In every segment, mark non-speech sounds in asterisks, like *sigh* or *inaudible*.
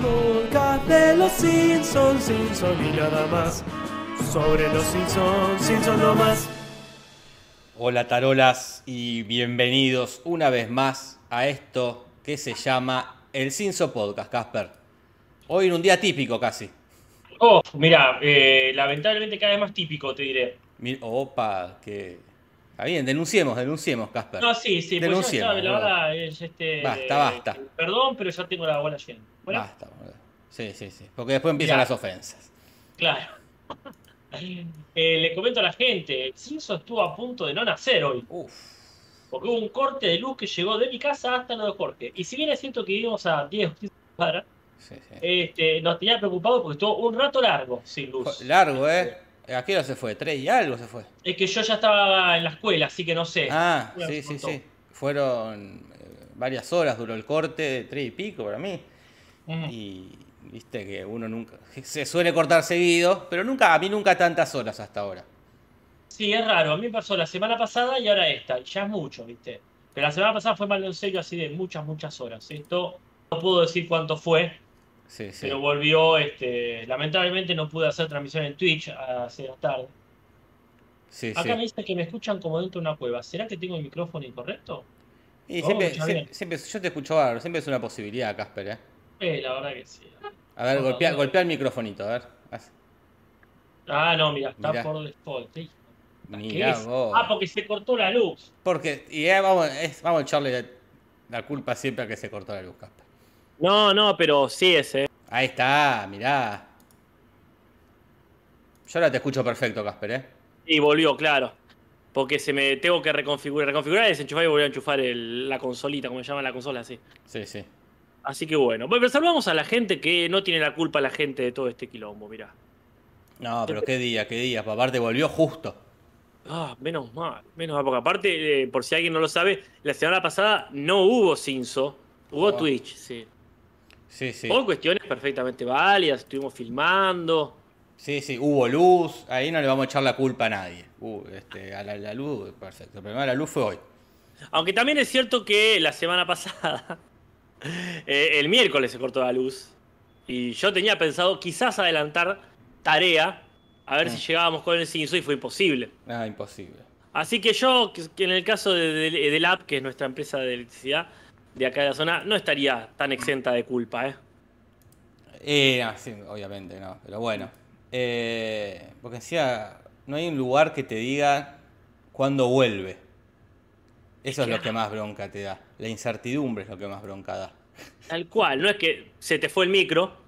Podcast de los Simpsons, Simpsons y nada más. Sobre los Simpsons, Simpsons no más. Hola tarolas y bienvenidos una vez más a esto que se llama el Cinso Podcast, Casper. Hoy en un día típico casi. Oh, mira, eh, lamentablemente cada vez más típico, te diré. Mi- Opa, que... Está bien, denunciemos, denunciemos, Casper. No, sí, sí, pues Denunciemos, sabes, la verdad es este. Basta, basta. Perdón, pero ya tengo la bola llena. Bueno, Basta, boludo. Sí, sí, sí. Porque después empiezan Ya. las ofensas. claro. *laughs* Eh, le comento a la gente, Cinso estuvo a punto de no nacer hoy, Uf. porque hubo un corte de luz que llegó de mi casa hasta lo de Jorge. Y si bien es cierto que vivimos a 10 o 15 cuadras, Sí, sí. este, nos tenía preocupado porque estuvo un rato largo sin luz. Largo, ¿eh? ¿A qué hora se fue? ¿Tres y algo se fue? Es que yo ya estaba en la escuela, así que no sé. Ah, Bueno, sí, sí, sí. Fueron eh, varias horas, duró el corte, tres y pico para mí. Y viste que uno nunca. Se suele cortar seguido, pero nunca, a mí nunca tantas horas hasta ahora. Sí, es raro. A mí me pasó la semana pasada y ahora esta. Ya es mucho, ¿viste? Pero la semana pasada fue malo en serio, así de muchas, muchas horas. Esto no puedo decir cuánto fue, Sí, sí. pero volvió. este Lamentablemente no pude hacer transmisión en Twitch hace la tarde. sí, Acá sí. me dice que me escuchan como dentro de una cueva. ¿Será que tengo el micrófono incorrecto? Y Oh, siempre, siempre, yo te escucho bárbaro, siempre es una posibilidad, Casper, ¿eh? Eh, la verdad que sí. A ver, No, golpea, no. golpea el microfonito, a ver. Haz. Ah, no, mira, está Mirá. por default. ¿Qué Mirá vos. Ah, porque se cortó la luz. Porque, y eh, vamos, es- vamos a echarle la culpa siempre a que se cortó la luz, Casper. No, no, pero sí es, eh. Ahí está, mirá. Yo ahora te escucho perfecto, Casper, ¿eh? Y volvió, claro. Porque se me tengo que reconfigurar, reconfigurar, desenchufar y volver a enchufar el- la consolita, como se llama la consola, así. Sí, sí. Así que bueno. Bueno, pero saludamos a la gente que no tiene la culpa la gente de todo este quilombo, mirá. No, pero qué día, qué día. Aparte volvió justo. Ah, menos mal, menos mal, porque aparte, eh, por si alguien no lo sabe, la semana pasada no hubo Cinso, hubo Oh. Twitch, sí. Sí, cuestiones perfectamente válidas, estuvimos filmando. Sí, sí, hubo luz, ahí no le vamos a echar la culpa a nadie. Uh, este, a la, la luz, perfecto. El problema de la luz fue hoy. Aunque también es cierto que la semana *laughs* pasada, eh, el miércoles se cortó la luz. Y yo tenía pensado quizás adelantar tarea a ver Ah. si llegábamos con el Cinso y fue imposible. Ah, imposible. Así que yo, que- en el caso de, de, de Lab, que es nuestra empresa de electricidad de acá de la zona, no estaría tan exenta de culpa, ¿eh? Eh, no, sí, obviamente no, pero bueno. Eh, porque decía, no hay un lugar que te diga cuándo vuelve. Eso es lo que más bronca te da. La incertidumbre es lo que más bronca da. Tal cual, no es que se te fue el micro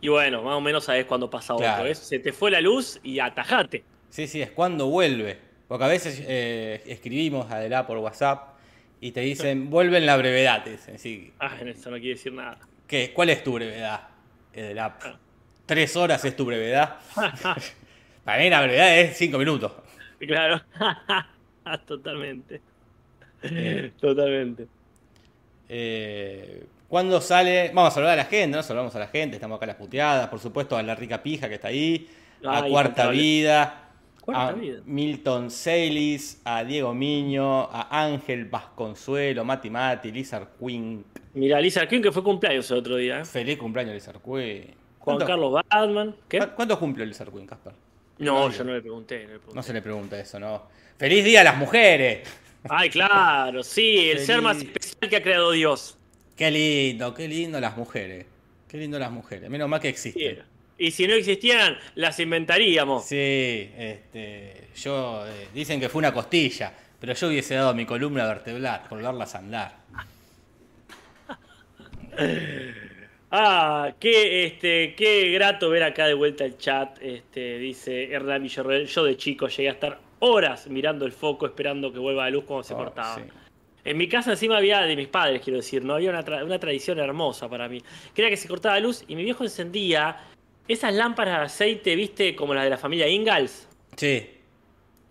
y bueno, más o menos sabes cuándo pasa otro, Claro. Se te fue la luz y atajate. Sí, sí, es cuándo vuelve. Porque a veces eh, escribimos a por WhatsApp y te dicen, vuelve en la brevedad. Te dicen, sí, Ah, eso no quiere decir nada. ¿qué? ¿Cuál es tu brevedad? Delá. Tres horas es tu brevedad. *laughs* Para mí la brevedad es cinco minutos. Claro. *laughs* Totalmente. Eh. Totalmente. Eh, ¿Cuándo sale? Vamos a saludar a la gente, ¿no? Saludamos a la gente, estamos acá a las puteadas, por supuesto a la rica pija que está ahí, a Ay, Cuarta intocable. Vida, Cuarta a. Milton Celis, a Diego Miño, a Ángel Vasconsuelo, Mati Mati, Lizard Queen. Mira, Lisa Quinn que fue cumpleaños el otro día. ¿eh? Feliz cumpleaños Lizard Queen. Juan ¿Cuánto- Carlos Batman. ¿Qué? ¿cu- ¿Cuántos cumple Lizard Queen, Casper? No, no, yo no le pregunté. no le pregunté. No se le pregunta eso, ¿no? ¡Feliz Día a las Mujeres! Ay, claro, sí, el ser más especial que ha creado Dios. Qué lindo, qué lindo las mujeres. Qué lindo las mujeres. Menos mal que Sí. Y si no existieran, las inventaríamos. Sí, este, yo eh, dicen que fue una costilla, pero yo hubiese dado mi columna vertebral, colgarlas a andar. *laughs* Ah, qué, este, qué grato ver acá de vuelta el chat. Este, dice Hernán Villarreal. Yo de chico llegué a estar horas mirando el foco, esperando que vuelva la luz cuando se Oh, cortaba. sí. En mi casa encima había de mis padres, quiero decir, no había una, tra- una tradición hermosa para mí. Que era que se cortaba la luz y mi viejo encendía esas lámparas de aceite, viste, como las de la familia Ingalls. Sí,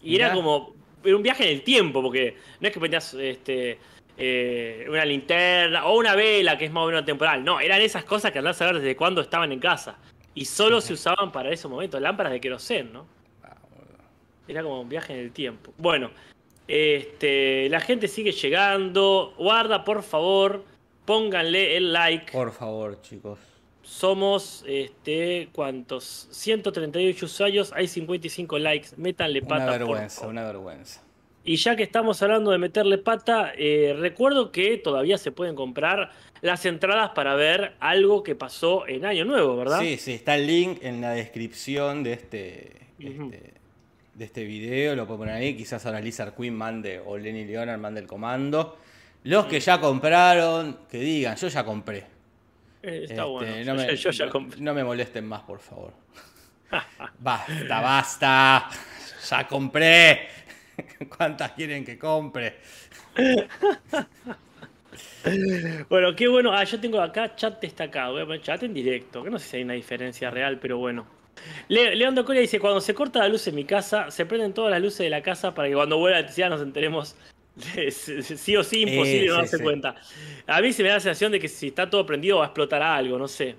Y era como. Era un viaje en el tiempo, porque no es que ponías este, eh, una linterna o una vela, que es más o menos temporal. No, eran esas cosas que andás a ver desde cuándo estaban en casa. Y solo se usaban para esos momentos, lámparas de querosén, ¿no? Ah. Era como un viaje en el tiempo. Bueno, Este, la gente sigue llegando. Guarda, por favor, pónganle el like. Por favor, chicos. Somos, este, ¿cuántos? 138 usuarios, hay 55 likes. Métanle pata. Una vergüenza, una vergüenza. Y ya que estamos hablando de meterle pata, eh, recuerdo que todavía se pueden comprar las entradas para ver algo que pasó en Año Nuevo, ¿verdad? Sí, sí, está el link en la descripción de este, este- de este video. Lo puedo poner ahí. Quizás ahora Lizard Queen mande o Lenny Leonard mande el comando. Los Mm. que ya compraron, que digan, yo ya compré. Está Este, bueno. No *laughs* me, yo ya no- compré. no me molesten más, por favor. *laughs* basta, basta. Ya compré. *laughs* ¿Cuántas quieren que compre? Bueno, qué bueno. Ah, yo tengo acá chat destacado. Voy a poner chat en directo. Que no sé si hay una diferencia real, pero bueno. Le León de Coria dice: Cuando se corta la luz en mi casa, se prenden todas las luces de la casa para que cuando vuelva la electricidad nos enteremos. *laughs* sí o sí, imposible Eh, no darse sí. cuenta. A mí se me da la sensación de que si está todo prendido va a explotar algo, no sé.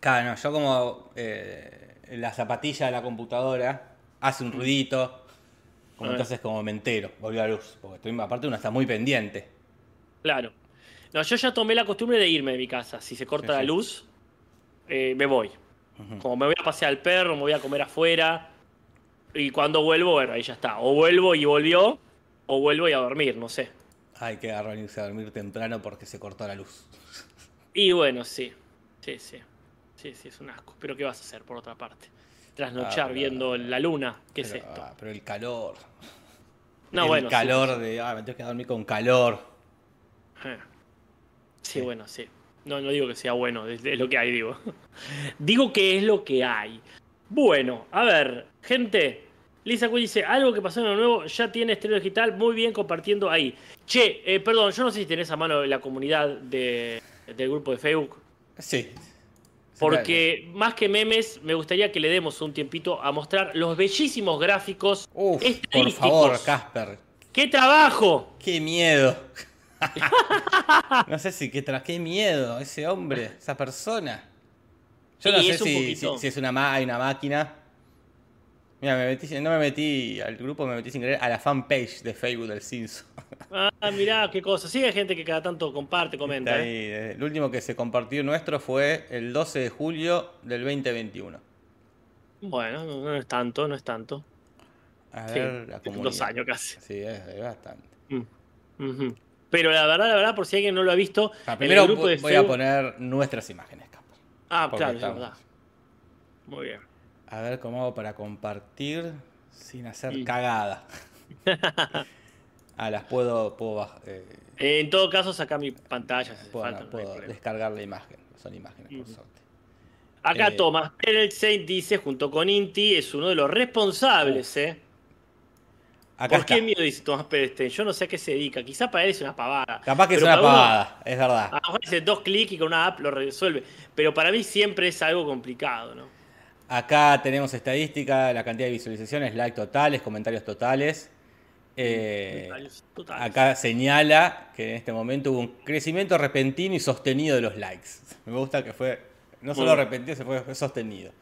Claro, no, yo como eh, la zapatilla de la computadora hace un ruidito, como Ah. entonces como me entero, volvió a luz. Porque estoy, aparte uno está muy pendiente. Claro. No, yo ya tomé la costumbre de irme de mi casa. Si se corta Sí, la luz, eh, me voy. Como me voy a pasear al perro, me voy a comer afuera. Y cuando vuelvo, bueno, ahí ya está. O vuelvo y volvió, o vuelvo y a dormir, no sé. Hay que agarrarse a dormir temprano porque se cortó la luz. *laughs* Y bueno, sí. Sí, sí. Sí, sí, es un asco. Pero ¿qué vas a hacer por otra parte? Trasnochar Ah, pero- viendo la luna. ¿Qué pero, es esto? ah, pero el calor. No, el bueno. sí. calor de. Ah, me tengo que dormir con calor. Eh. Sí, Sí. bueno, sí. No, no digo que sea bueno, es, es lo que hay, digo. *laughs* digo que es lo que hay. Bueno, a ver, gente. Lisa Quinn dice, algo que pasó en lo nuevo, ya tiene estreno digital, muy bien compartiendo ahí. Che, eh, perdón, yo no sé si tenés a mano la comunidad de- del grupo de Facebook, Sí. porque más que memes, me gustaría que le demos un tiempito a mostrar los bellísimos gráficos Uf, por favor, Casper. ¡Qué trabajo! ¡Qué miedo! *laughs* no sé si qué, qué miedo ese hombre, esa persona. Yo no sé si, poquito. si- si es una, hay una máquina. Mira, me metí, no me metí al grupo, me metí sin querer a la fanpage de Facebook del Cinso. Ah, mirá, qué cosa. Sí, hay gente que cada tanto comparte, comenta. ¿eh? ahí, eh, El último que se compartió nuestro fue el 12 de julio del 2021. Bueno, no, es tanto, no es tanto. A Sí, ver, la comunidad. dos años casi. Sí, es, es bastante. Mm. Pero la verdad, la verdad, por si alguien no lo ha visto, Ah, en primero el grupo de voy a poner nuestras imágenes, Casper. Ah, claro, es verdad. Muy bien. A ver cómo hago para compartir sin hacer cagada. *laughs* ah, las puedo, puedo, baj- eh, En todo caso, saca mi pantalla. Si hace puedo, falta, descargar la imagen. Son imágenes, por suerte. Acá Eh, Thomas Perelstein dice, junto con Inti, es uno de los responsables, ¿eh? Acá ¿Por qué miedo dice Thomas Perelstein? Yo no sé a qué se dedica. Quizá para él es una pavada. Capaz que es una uno- pavada, es verdad. A lo mejor dice dos clics y con una app lo resuelve. Pero para mí siempre es algo complicado, ¿no? Acá tenemos estadística, la cantidad de visualizaciones, likes totales, comentarios totales. Eh, Total. acá señala que en este momento hubo un crecimiento repentino y sostenido de los likes. *laughs* Me gusta que fue no solo repentino, se fue sostenido.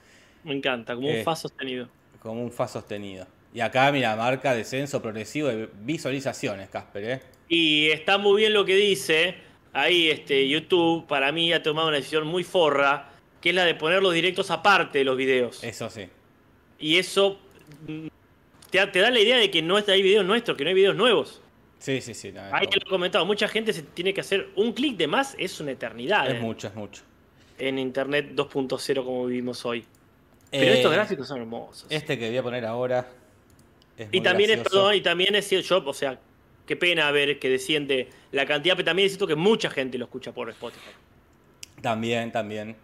Me encanta, como un Eh, fa sostenido. Como un fa sostenido. Y acá, mira, marca descenso progresivo de visualizaciones, Casper, ¿eh? Y está muy bien lo que dice. Ahí este, YouTube, para mí, ha tomado una decisión muy forra, que es la de poner los directos aparte de los videos. Eso sí. Y eso mm, te, te da la idea de que no hay videos nuestros, que no hay videos nuevos. Sí, sí, sí. no, Ahí te lo he comentado, mucha gente se tiene que hacer un clic de más, es una eternidad es eh, mucho, es mucho. en Internet 2.0 como vivimos hoy. Pero Eh, estos gráficos son hermosos. Este que voy a poner ahora es Y muy también es, perdón, y también es yo, o sea, qué pena ver que desciende la cantidad, pero también es cierto que mucha gente lo escucha por Spotify. También, también.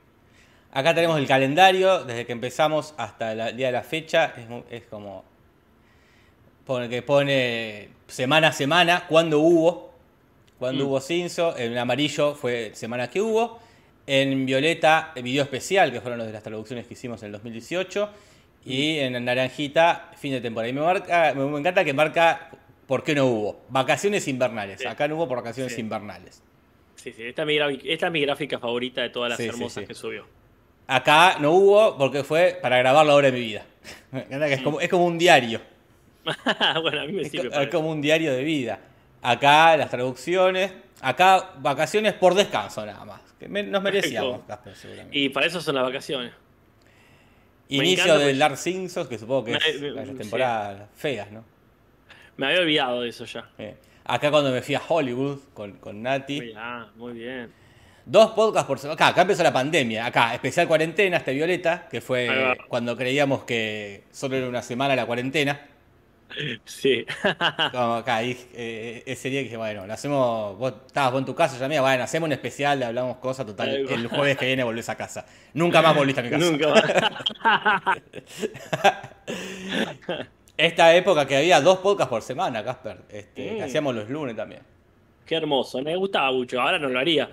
Acá tenemos el calendario, desde que empezamos hasta el día de la fecha. Es, es como. Que pone semana a semana, cuándo hubo. Cuándo Mm. hubo Cinso. En amarillo fue semana que hubo. En violeta, el video especial, que fueron los de las traducciones que hicimos en el 2018. Y en naranjita, fin de temporada. Y me, marca, me, encanta que marca por qué no hubo. Vacaciones invernales. Sí. Acá no hubo por vacaciones Sí. invernales. Sí, sí, esta es mi, grafi- esta es mi gráfica favorita de todas las Sí, hermosas que subió. Acá no hubo porque fue para grabar la hora de mi vida. *laughs* Es como, es como un diario. *laughs* bueno, a mí me Es, sirve. co- es como un diario de vida. Acá las traducciones, acá vacaciones por descanso nada más. Que me- nos merecíamos. Casper, seguramente. Y para eso son las vacaciones. Inicio del Dark Simpsons, que supongo que Me- es me- las sí. temporadas feas, ¿no? Me había olvidado de eso ya. Eh, Acá cuando me fui a Hollywood con, con Nati. Ah, muy bien. Dos podcasts por semana. Acá, acá empezó la pandemia. Acá, especial cuarentena, este Violeta, que fue cuando creíamos que solo era una semana la cuarentena. Sí. Como acá, eh, ese día dije, bueno, lo hacemos. Vos estabas vos en tu casa, ya mía, bueno, hacemos un especial, le hablamos cosas, total. El jueves que viene volvés a casa. Nunca más volviste a mi casa. Nunca más. *laughs* Esta época que había dos podcasts por semana, Casper. Este, que Mm. hacíamos los lunes también. Qué hermoso. Me gustaba mucho. Ahora no lo haría.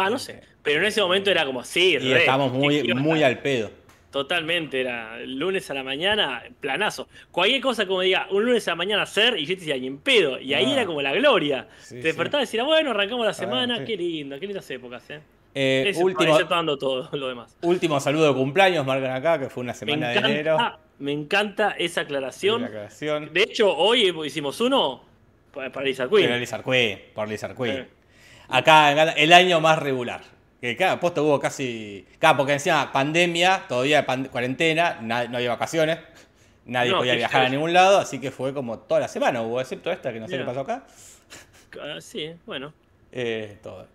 Va, no sé. Pero en ese momento era como, sí, Y re, estábamos muy, ¿qué iba a muy al pedo. Totalmente, era lunes a la mañana, planazo. Cualquier cosa como diga, un lunes a la mañana hacer, y yo te decía, ni en pedo. Y ahí Ah. era como la gloria. Sí, te sí. despertabas y decías, bueno, arrancamos la semana, sí. qué lindo, qué lindas épocas, ¿eh? Eh, Ese- último, dando todo *laughs* lo demás. último saludo de cumpleaños, marcan acá, que fue una semana de enero. me encanta esa aclaración. La aclaración. De hecho, hoy hicimos uno para, para Queen, por Lizard Acá el año más regular. Que cada posto hubo casi. Claro, porque encima pandemia, todavía pan- cuarentena, na- no había vacaciones, *laughs* nadie No, podía viajar a ningún lado, así que fue como toda la semana hubo, excepto esta que no sé qué pasó acá. *laughs* Ah, Sí, bueno. Eh, todo.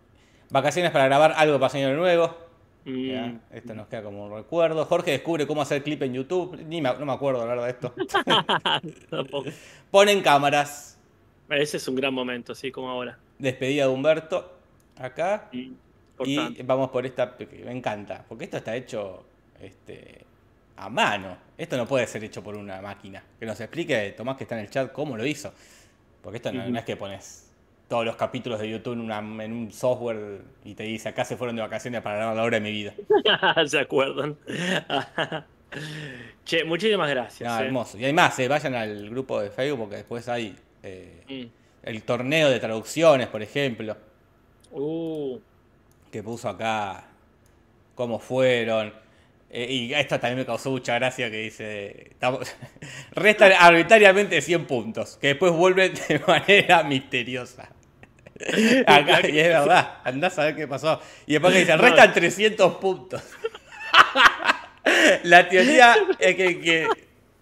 Vacaciones para grabar algo para Año Nuevo. Mm, ya, Esto nos queda como un recuerdo. Jorge descubre cómo hacer clip en YouTube. Ni me- no me acuerdo hablar de esto. *laughs* Ponen cámaras. Ese es un gran momento, así como ahora. Despedida de Humberto. Acá. Y vamos por esta me encanta, porque esto está hecho este, a mano. Esto no puede ser hecho por una máquina. Que nos explique Tomás que está en el chat cómo lo hizo. Porque esto no, es que pones todos los capítulos de YouTube en, una- en un software y te dice acá se fueron de vacaciones para grabar la hora de mi vida. *laughs* ¿Se acuerdan? *laughs* che, muchísimas gracias. No, eh. hermoso. Y hay más, eh, vayan al grupo de Facebook porque después hay eh, Mm. El torneo de traducciones, por ejemplo. Uh, que puso acá cómo fueron. Eh, y esta también me causó mucha gracia que dice, estamos- *laughs* restan arbitrariamente 100 puntos, que después vuelven de *laughs* manera misteriosa. *laughs* Acá, y es verdad, andás a ver qué pasó. Y después que dice, restan 300 puntos. La teoría es que, que-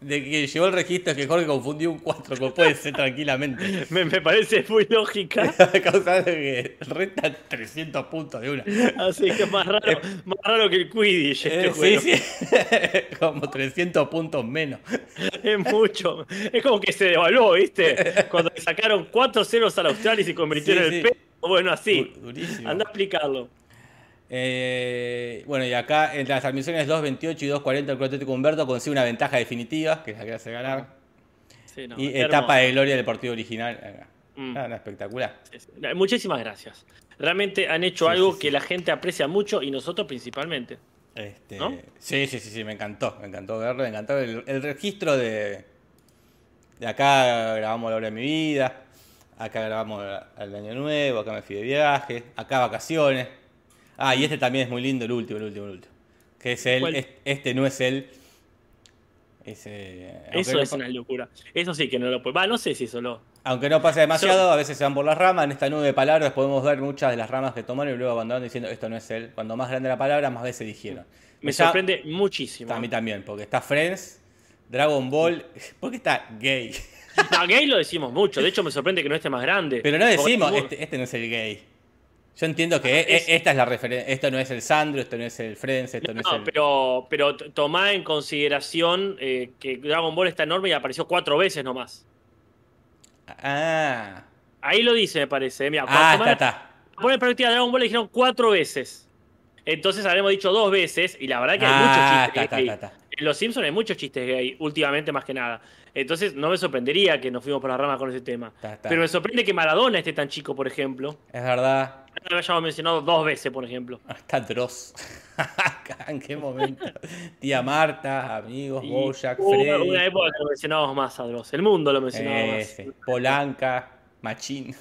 de que llegó el registro es que Jorge confundió un 4, como puede ser tranquilamente. *laughs* me, me parece muy lógica. *laughs* Causando que restan 300 puntos de una. Así que más raro, más raro que el Quidditch. Este Eh, juego. sí, sí. *laughs* Como 300 puntos menos. Es mucho. Es como que se devaluó, ¿viste? Cuando le sacaron 4 ceros al Australia y se convirtió Sí, en el sí. peso. Bueno, así. Anda a explicarlo. Eh, bueno, y acá entre las transmisiones 2.28 y 2.40 el Club Atlético Humberto consigue una ventaja definitiva, que es la que hace ganar. Sí, no, y etapa hermoso. de gloria del partido original. acá. Mm. Espectacular. Muchísimas gracias. Realmente han hecho Sí, algo sí. que la gente aprecia mucho y nosotros principalmente. Este, ¿No? Sí, sí, sí, sí, me encantó. Me encantó verlo, me encantó el, el registro de. De acá grabamos la hora de mi vida. Acá grabamos el año nuevo. Acá me fui de viaje. Acá vacaciones. Ah, y este también es muy lindo, el último, el último, el último. Que es es- Este no es él. Ese, aunque Eso es una locura. Eso sí que no lo puede. Va, no sé si eso lo. Aunque no pase demasiado, a veces se van por las ramas. En esta nube de palabras podemos ver muchas de las ramas que tomaron y luego abandonan diciendo esto no es él. Cuando más grande la palabra, más veces dijeron. Me sorprende muchísimo. A mí también, porque está Friends, Dragon Ball. *laughs* ¿Por qué está gay? No, gay lo decimos mucho. De hecho, me sorprende que no esté más grande. Pero no decimos, este, este no es el gay. Yo entiendo que e- es- esta es la referencia. Esto no es el Sandro, esto no es el Friends, esto no, No, es el. pero, pero tomá en consideración eh, que Dragon Ball está enorme y apareció cuatro veces nomás. Ah, Ahí lo dice, me parece. Mira, ah está, está. poner en perspectiva Dragon Ball le dijeron cuatro veces. Entonces habremos dicho dos veces y la verdad que hay Ah, muchos chistes está, gay. está, está. En Los Simpsons hay muchos chistes gay, últimamente más que nada. Entonces no me sorprendería que nos fuimos por las ramas con ese tema. Está, está. Pero me sorprende que Maradona esté tan chico, por ejemplo. Es verdad. No lo hayamos mencionado dos veces, por ejemplo. Ah, Está Dross. *laughs* ¿En qué momento? Tía Marta, amigos, hubo una, Freddy. una época que lo mencionábamos más a Dross. El mundo lo mencionaba Ese, Polanca, Machín.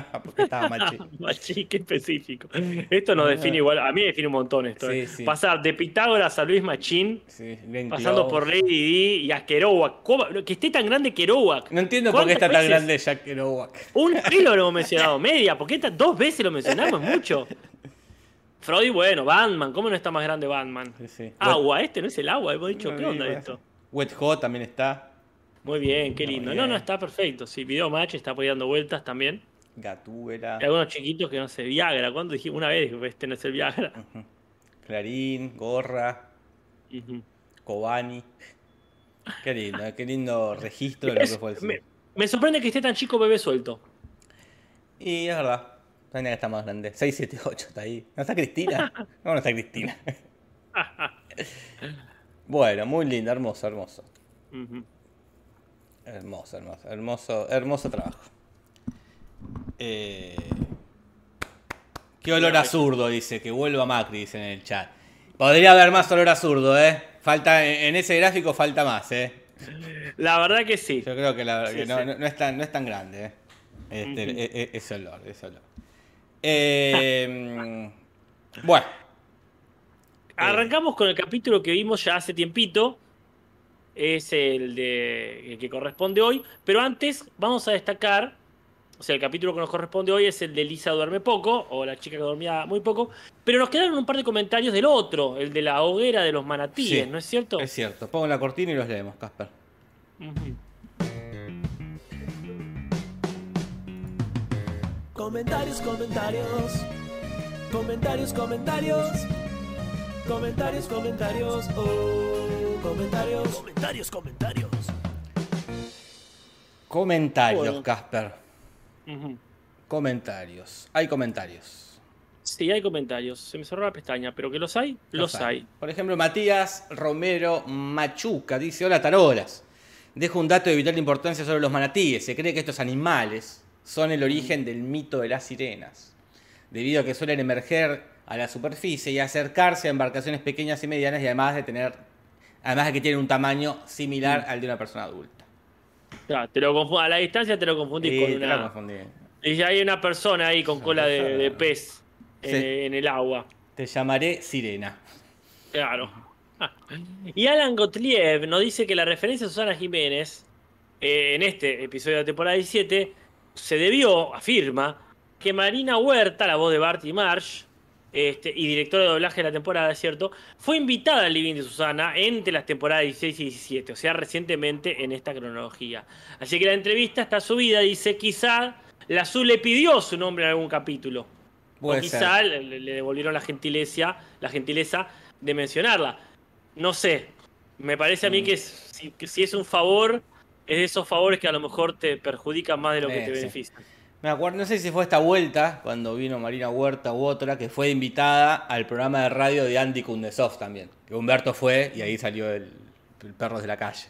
*laughs* Porque estaba Machín. Machín, qué específico. Esto nos define igual, a mí me define un montón esto. Sí, eh. sí. Pasar de Pitágoras a Luis Machín, Sí, pasando por Lady D y a Kerouac. ¿Cómo? Que esté tan grande Kerouac. No entiendo por qué está tan grande Jack Kerouac. Un *laughs* kilo lo hemos mencionado, media. ¿Por qué ta- dos veces lo mencionamos? Mucho. Freud, bueno, Batman. ¿Cómo no está más grande Batman? Agua, este no es el agua. Hemos dicho, No, ¿qué onda esto? Wet Hot también está. Muy bien, qué lindo. bien. No, no, está perfecto. Sí, Video Match está dando vueltas también. Gatúbela. Algunos chiquitos que no sé, Viagra. ¿Cuándo dijimos una vez que este no es el Viagra? Clarín, Gorra, Ujú. Kobani. Qué lindo, qué lindo registro de lo que fue el me, me sorprende que esté tan chico bebé suelto. Y es verdad. Que estar más grande. 6, 7, 8 está ahí. ¿No está Cristina? *laughs* No, no está Cristina. *laughs* bueno, muy lindo, hermoso, hermoso. Hermoso, hermoso, hermoso, hermoso trabajo. Eh, Qué olor a zurdo, dice, que vuelva Macri, dice en el chat. Podría haber más olor a zurdo, ¿eh? Falta, en ese gráfico falta más, ¿eh? La verdad que sí. Yo creo que, la- Sí, que no, sí. no- no es tan, no es tan grande, ¿eh? Este, e- e- ese olor, ese olor. Eh, bueno, Arrancamos con el capítulo que vimos ya hace tiempito. Es el de el que corresponde hoy. Pero antes vamos a destacar. O sea, el capítulo que nos corresponde hoy es el de Lisa duerme poco, o la chica que dormía muy poco. Pero nos quedaron un par de comentarios del otro, el de la hoguera de los manatíes, Sí, ¿no es cierto? es cierto. Pongo la cortina y los leemos, Casper. Ujú. Comentarios, comentarios. Comentarios, comentarios. Comentarios, comentarios. Oh, comentarios. Comentarios, comentarios. Comentarios, Bueno. Casper. Comentarios. Hay comentarios. Sí, hay comentarios. Se me cerró la pestaña, pero que los hay, los, hay. Por ejemplo, Matías Romero Machuca dice: Hola, tarolas. Dejo un dato de vital importancia sobre los manatíes. Se cree que estos animales son el origen del mito de las sirenas, debido a que suelen emerger a la superficie y acercarse a embarcaciones pequeñas y medianas y además de tener, además de que tienen un tamaño similar al de una persona adulta. Claro, te lo a la distancia te lo confundís Sí, con una. confundí. Y ya hay una persona ahí con cola de, de pez en el agua. Te llamaré sirena. Claro. *laughs* Y Alan Gottlieb nos dice que la referencia a Susana Jiménez eh, en este episodio de la temporada 17 se debió, afirma, que Marina Huerta, la voz de Bart y Marsh, este, y directora de doblaje de la temporada, es cierto, fue invitada al living de Susana entre las temporadas 16 y 17, o sea, recientemente en esta cronología. Así que la entrevista está subida, dice, quizá la Azul le pidió su nombre en algún capítulo. Puede o quizá ser. le, le devolvieron la gentileza, la gentileza de mencionarla. No sé. Me parece a mí Mm. que, es- si, que si es un favor, es de esos favores que a lo mejor te perjudican más de lo que Eh, te sí. Me acuerdo, no sé si fue esta vuelta, cuando vino Marina Huerta u otra, que fue invitada al programa de radio de Andy Kundesov también. Que Humberto fue y ahí salió el, el perro de la calle.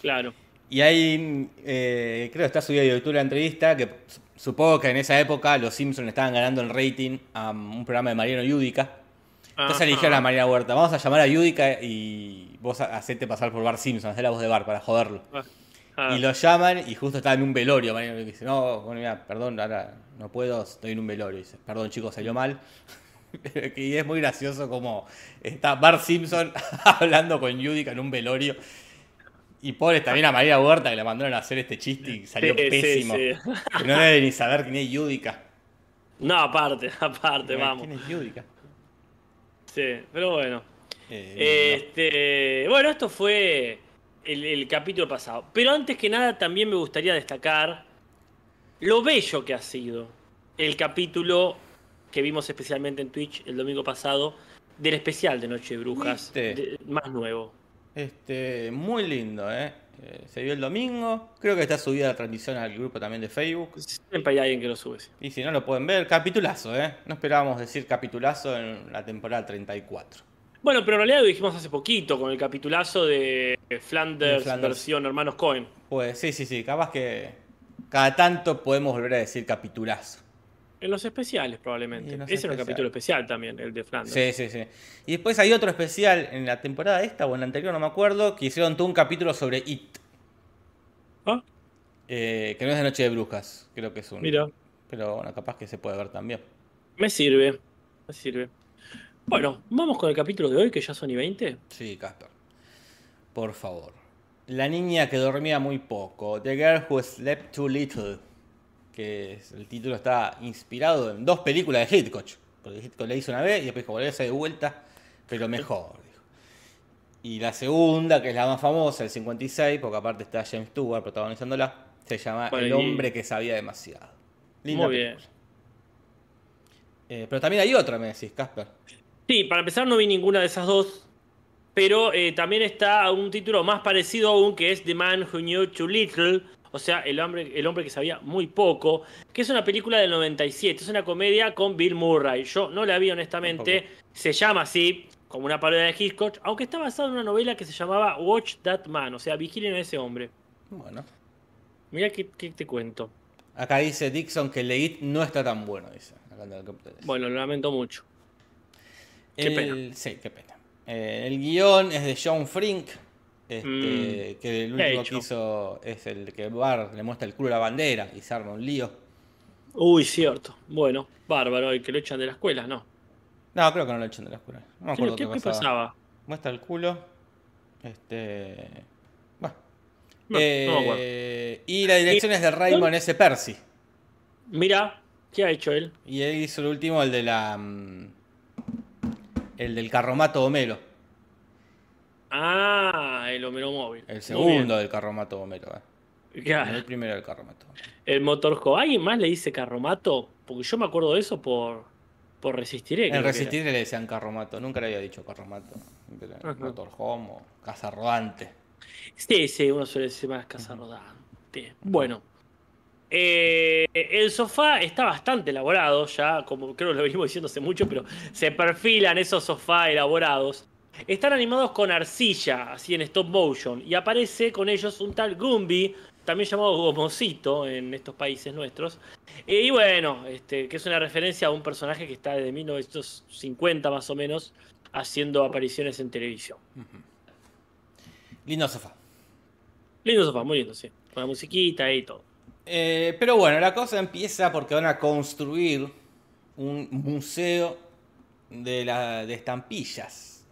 Claro. Y ahí, eh, creo que está subida de YouTube la entrevista, que su- supongo que en esa época los Simpsons estaban ganando el rating a un programa de Mariano Yudica. Entonces eligieron a Marina Huerta. Vamos a llamar a Yudica y vos ha- hacete pasar por Bar Simpson, hacé la voz de Bar para joderlo. Ah, Y lo llaman y justo estaba en un velorio. Mariano y dice, no, bueno, mira, perdón, ahora no puedo, estoy en un velorio. Y dice, perdón chicos, salió mal. Que- *laughs* y es muy gracioso como está Bart Simpson *laughs* hablando con Yudica en un velorio. Y pobre también a María Huerta que le mandaron a hacer este chiste y salió sí, pésimo. sí. Que no debe ni saber quién es Yudica. No, aparte, aparte, vamos. ¿Quién es Yudica? Sí, pero bueno. Eh, Este, bueno, esto fue el, el capítulo pasado. Pero antes que nada, también me gustaría destacar lo bello que ha sido el capítulo que vimos especialmente en Twitch el domingo pasado del especial de Noche de Brujas, más nuevo. Este, muy lindo, ¿eh? Eh, Se vio el domingo. Creo que está subida la transmisión al grupo también de Facebook. Siempre hay alguien que lo sube. sí. Y si no lo pueden ver, capitulazo, ¿eh? No esperábamos decir capitulazo en la temporada 34. Bueno, pero en realidad lo dijimos hace poquito con el capitulazo de Flanders, De Flanders. versión Hermanos Cohen. Pues sí, sí, sí, capaz que cada tanto podemos volver a decir capitulazo. En los especiales, probablemente. Los Ese era un capítulo especial también, el de Flanders. Sí, sí, sí. Y después hay otro especial en la temporada esta o en la anterior, no me acuerdo, que hicieron todo un capítulo sobre It. Ah, eh, que no es de Noche de Brujas, creo que es un... mira. Pero bueno, capaz que se puede ver también. Me sirve, me sirve. Bueno, vamos con el capítulo de hoy, que ya son y 20. Sí, Casper. Por favor. La niña que dormía muy poco. The Girl Who Slept Too Little. Que es- el título está inspirado en dos películas de Hitchcock. Porque Hitchcock le hizo una vez y después dijo, volví a hacer de vuelta, pero mejor. dijo. Y la segunda, que es la más famosa, el 56, porque aparte está James Stewart protagonizándola, se llama Bueno, El y- hombre que sabía demasiado. Linda Muy bien. película. Eh, pero también hay otra, me decís, Casper. Sí, para empezar no vi ninguna de esas dos. Pero eh, también está un título más parecido aún que es The Man Who Knew Too Little. O sea, el hombre, el hombre que sabía muy poco. Que es una película del 97. Es una comedia con Bill Murray. Yo no la vi honestamente. Se llama así, como una parodia de Hitchcock. Aunque está basada en una novela que se llamaba Watch That Man. O sea, vigilen a ese hombre. Bueno. Mira qué, qué te cuento. Acá dice Dixon que el de It no está tan bueno, dice. Bueno, lo lamento mucho. Qué El- pena. Sí, qué pena. Eh, el guion es de John Frink, este, Mm. que el ¿Qué ha último que hizo es el que Bar le muestra el culo a la bandera y se arma un lío. Uy, cierto. Bueno, bárbaro. Y que lo echan de la escuela, ¿no? No, creo que no lo echan de la escuela. No me ¿Qué, acuerdo qué- qué, qué pasaba. pasaba? Muestra el culo. Este. Bueno. No, no. Eh, y la dirección es de Raymond S. Percy. Mira, ¿qué ha hecho él? Y él hizo el último, el de la. mm, El del carromato Homero. Ah, el Homero móvil. El segundo del carromato Homero. eh. No el primero del carromato. el motorco. ¿Alguien más le dice carromato? Porque yo me acuerdo de eso por, por Resistiré. creo En que era. Resistir le decían carromato. Nunca le había dicho carromato. Motorhome o casa rodante. Sí, sí, uno suele decir más casa rodante. Bueno. Eh, el sofá está bastante elaborado, ya, como creo que lo venimos diciendo hace mucho, pero se perfilan esos sofás elaborados. Están animados con arcilla, así en stop motion, y aparece con ellos un tal Gumby, también llamado Gomosito en estos países nuestros. Eh, y bueno, este, que es una referencia a un personaje que está desde 1950 más o menos haciendo apariciones en televisión. Lindo sofá. Lindo sofá, muy lindo, sí. Con la musiquita y todo. Eh, pero bueno, la cosa empieza porque van a construir un museo de, la, de estampillas.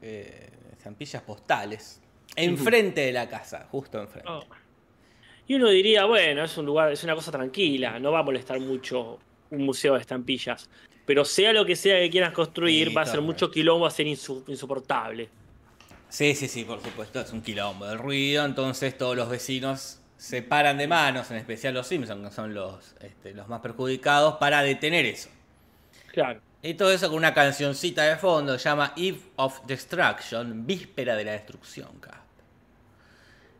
eh, estampillas postales. Enfrente de la casa, justo enfrente. Oh. Y uno diría, bueno, es un lugar, es una cosa tranquila, no va a molestar mucho un museo de estampillas. Pero sea lo que sea que quieras construir, Sí, va a ser mucho quilombo, va a ser insoportable. Sí, sí, sí, por supuesto, es un quilombo del ruido, entonces todos los vecinos se paran de manos, en especial los Simpsons, que son los, este, los más perjudicados, para detener eso. Claro. Y todo eso con una cancioncita de fondo, se llama Eve of Destruction, Víspera de la Destrucción.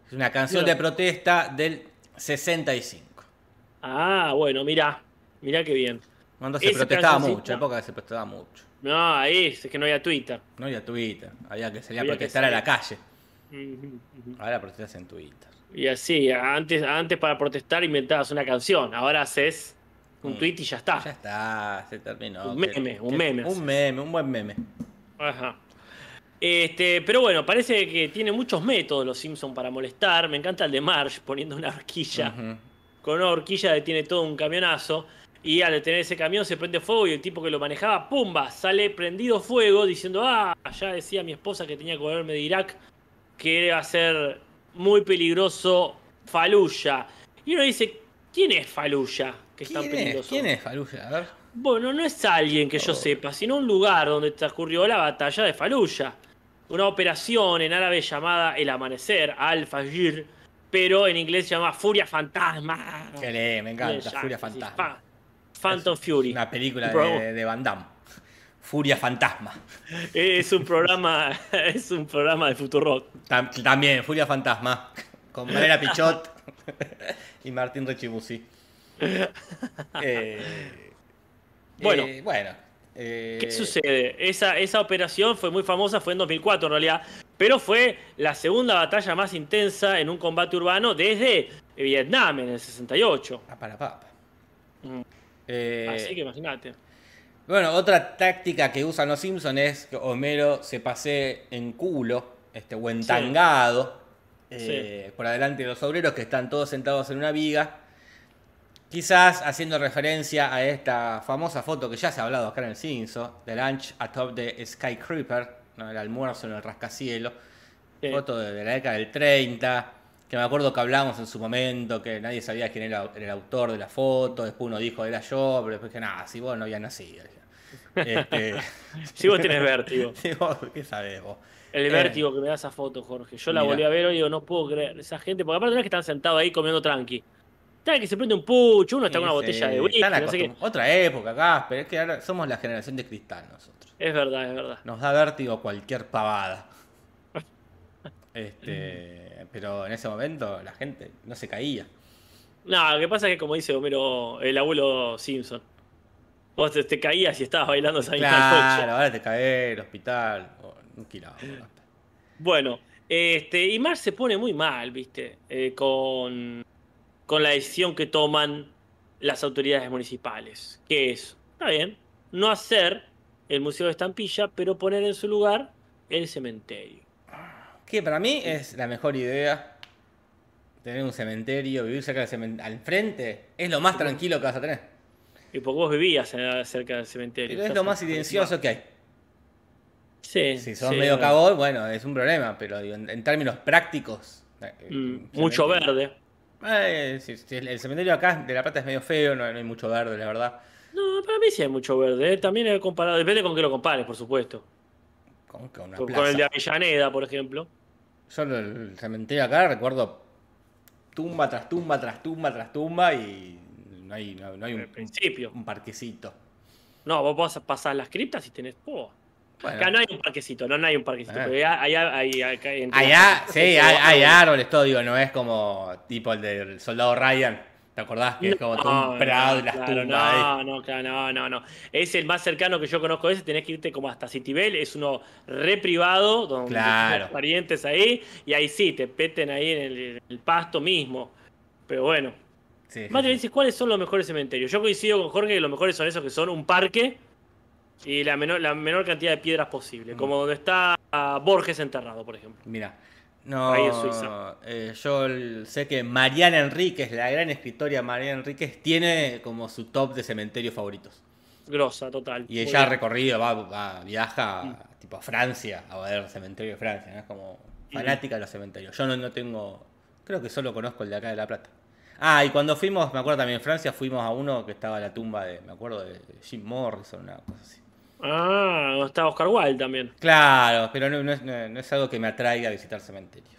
Es una canción de protesta del 65. Ah, bueno, mirá, mirá qué bien. Cuando se Esa protestaba cancioncita- mucho, época que se protestaba mucho. No, ahí es que no había Twitter. No había Twitter, había que salir a protestar a la calle. Ahora protestas en Twitter. Y así, antes, antes para protestar inventabas una canción, ahora haces un Mm. tweet y ya está. Ya está, se terminó. Un Que- meme, un que- meme. Un meme, un buen meme. Ajá. Este, pero bueno, parece que tiene muchos métodos los Simpsons para molestar. Me encanta el de Marge poniendo una horquilla. Con una horquilla detiene todo un camionazo. Y al detener ese camión se prende fuego y el tipo que lo manejaba, ¡pumba! Sale prendido fuego diciendo, ah, ya decía mi esposa que tenía que volverme de Irak, que iba a ser muy peligroso Faluya. Y uno dice, ¿quién es Faluya? Que es tan ¿Quién es? peligroso. ¿Quién es Faluya? A ver. Bueno, no es alguien que yo Oh. sepa, sino un lugar donde transcurrió la batalla de Faluya. Una operación en árabe llamada El Amanecer, Al-Fajr, pero en inglés se llama Furia Fantasma. Que me encanta. Furia Fantasma. fa- Phantom Fury. Una película de, de Van Damme. Furia Fantasma. Es un programa, *laughs* es un programa de Futurock. Tam- también, Furia Fantasma. Con Valera Pichot y Martín Rechibusi. Eh, Bueno. eh, bueno. eh, ¿Qué sucede? Esa, esa operación fue muy famosa, fue en 2004 en realidad, pero fue la segunda batalla más intensa en un combate urbano desde Vietnam en el 68. Ah, para papa. Mm. Así que imagínate. Bueno, otra táctica que usan los Simpsons es que Homero se pase en culo, este, o entangado, eh, por adelante de los obreros que están todos sentados en una viga, Quizás haciendo referencia a esta famosa foto que ya se ha hablado acá en el Cinso, de Lunch atop de Skycreeper, ¿no? el almuerzo en el rascacielos. Sí. Foto de, de la década del 30, que me acuerdo que hablamos en su momento, que nadie sabía quién era el autor de la foto, después uno dijo era yo, pero después que nada, si vos no habías nacido. Este, *laughs* Si vos tenés vértigo. *laughs* si vos, ¿Qué sabés vos? El Eh. vértigo que me da esa foto, Jorge. Yo la Mira. volví a ver hoy y digo, no puedo creer. Esa gente, porque aparte no es que están sentados ahí comiendo tranqui. Está que se prende un pucho, uno está con una Sí, botella de sí, whisky, no sé qué. Otra época, Casper, es que ahora somos la generación de cristal nosotros. Es verdad, es verdad. Nos da vértigo cualquier pavada. *laughs* Este, pero en ese momento la gente no se caía. No, lo que pasa es que como dice Homero, el abuelo Simpson. Vos te, te caías y estabas bailando esa misma Claro, noche. ahora te cae el hospital. oh, un quilombo. Bueno, este, y Mar se pone muy mal, viste, eh, con, con la decisión que toman las autoridades municipales. Que es, está bien, no hacer el Museo de Estampilla, pero poner en su lugar el cementerio. Que para mí es la mejor idea. Tener un cementerio, vivir cerca del cementerio. Al frente es lo más tranquilo que vas a tener. Y porque vos vivías cerca del cementerio. Pero es lo más en- silencioso que hay. Sí, Si sos sí, medio cagón, bueno, es un problema. Pero digo, en, en términos prácticos. eh, Mm, mucho verde. Eh, sí, el cementerio acá de La Plata es medio feo, no, no hay mucho verde, la verdad. No, para mí sí hay mucho verde. eh. También he comparado, depende con qué lo compares, por supuesto. Con, con una Con, plaza. con el de Avellaneda, por ejemplo. Yo el, cementerio acá recuerdo tumba tras tumba tras tumba tras tumba y no hay, no, no hay un, principio. un parquecito. No, vos vas a pasar las criptas y tenés. oh. Bueno. Acá no hay un parquecito, no, no hay un parquecito. Ah. Pero allá, allá, hay- acá hay- entre Allá, las- sí, hay, hay árboles, todo, digo, no es como tipo el del soldado Ryan. ¿Te acordás? Que es como todo un prado no, y las claro, tumbas ahí. no, no, claro, no, no, no. Es el más cercano que yo conozco ese, tenés que irte como hasta Citibel, es uno re privado, donde Claro. parientes ahí, y ahí sí, te peten ahí en el, en el pasto mismo. Pero bueno. Sí, me sí. dice, ¿cuáles son los mejores cementerios? Yo coincido con Jorge que los mejores son esos que son un parque y la menor, la menor cantidad de piedras posible, Mm. como donde está ah, Borges enterrado, por ejemplo. Mira, no, Ahí en Suiza. eh, yo sé que Mariana Enríquez, la gran escritora Mariana Enríquez, tiene como su top de cementerios favoritos. Grosa, total. Y ella ha recorrido, va, va- viaja a- tipo a Francia a ver cementerio de Francia, ¿no? es como fanática de los cementerios. Yo no, no tengo, creo que solo conozco el de acá de La Plata. Ah, y cuando fuimos, me acuerdo también en Francia, fuimos a uno que estaba la tumba de, me acuerdo de Jim Morrison, una cosa así. Ah, está Oscar Wilde también. Claro, pero no, no es, no- no es algo que me atraiga a visitar cementerios.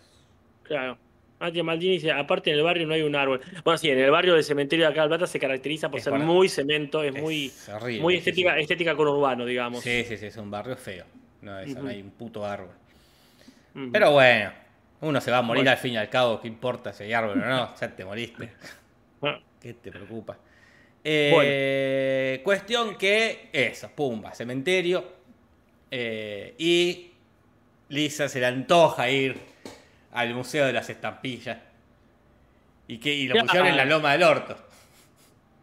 Claro. Mati Maldini dice, aparte en el barrio no hay un árbol. Bueno, sí, en el barrio del cementerio de acá de La Plata se caracteriza por Es ser muy cemento, es, muy, Es horrible, muy estética, sí. estética con urbano, digamos. Sí, sí, sí, es un barrio feo. No, no hay un puto árbol. Pero bueno, uno se va a morir Bueno. al fin y al cabo, ¿qué importa si hay árbol o no? Ya te moriste. Ah, ¿Qué te preocupa? Eh, Cuestión que, eso, pumba, cementerio. eh, y Lisa se le antoja ir al Museo de las Estampillas. Y, que, y lo Claro. pusieron en la loma del orto.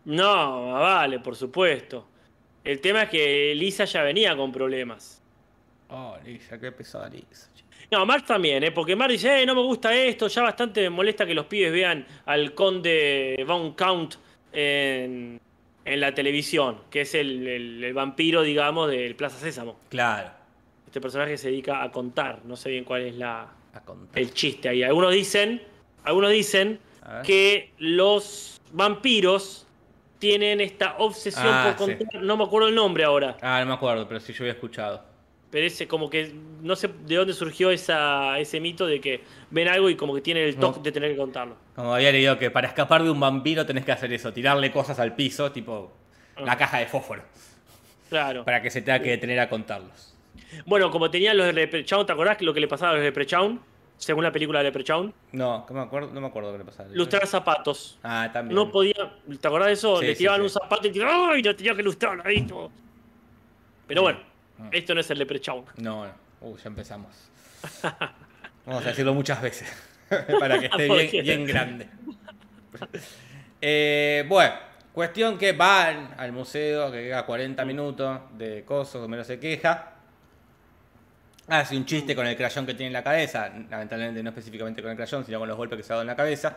No, vale, por supuesto. El tema es que Lisa ya venía con problemas. Oh, Lisa, qué pesada Lisa. No, Mark también, ¿eh? porque Mark dice, eh, no me gusta esto, ya bastante me molesta que los pibes vean al conde Von Count en, en la televisión, que es el, el- el vampiro, digamos, del Plaza Sésamo. Claro, Este personaje se dedica a contar, no sé bien cuál es la, a el chiste ahí. Algunos dicen, algunos dicen que los vampiros tienen esta obsesión Ah, por sí. contar, no me acuerdo el nombre ahora, Ah, no me acuerdo, pero sí yo había escuchado. Pero ese como que no sé de dónde surgió esa, ese mito de que ven algo y como que tienen el toque No. de tener que contarlo. Como había leído que para escapar de un vampiro tenés que hacer eso, tirarle cosas al piso, tipo la Ah. caja de fósforo, Claro. para que se tenga que detener a contarlos. Bueno, como tenían los de Leprechaun, ¿te acordás lo que le pasaba a los de Leprechaun? Según la película de Leprechaun. No, que me acuerdo, no me acuerdo qué le pasaba. Lustrar zapatos. Ah, también. No podía. ¿Te acordás de eso? Sí, Le tiraban sí. un zapato y tiraban, ¡ay! No tenía que lustrar ahí todo. Pero bueno. Esto no es el Leprechaun. No, no. Uh, ya empezamos. *laughs* Vamos a decirlo muchas veces. *laughs* para que esté ¿Por bien, grande. Eh, bueno, cuestión que van al museo, que queda 40 minutos de coso, menos se queja. Hace un chiste con el crayón que tiene en la cabeza. Lamentablemente no específicamente con el crayón, sino con los golpes que se ha dado en la cabeza.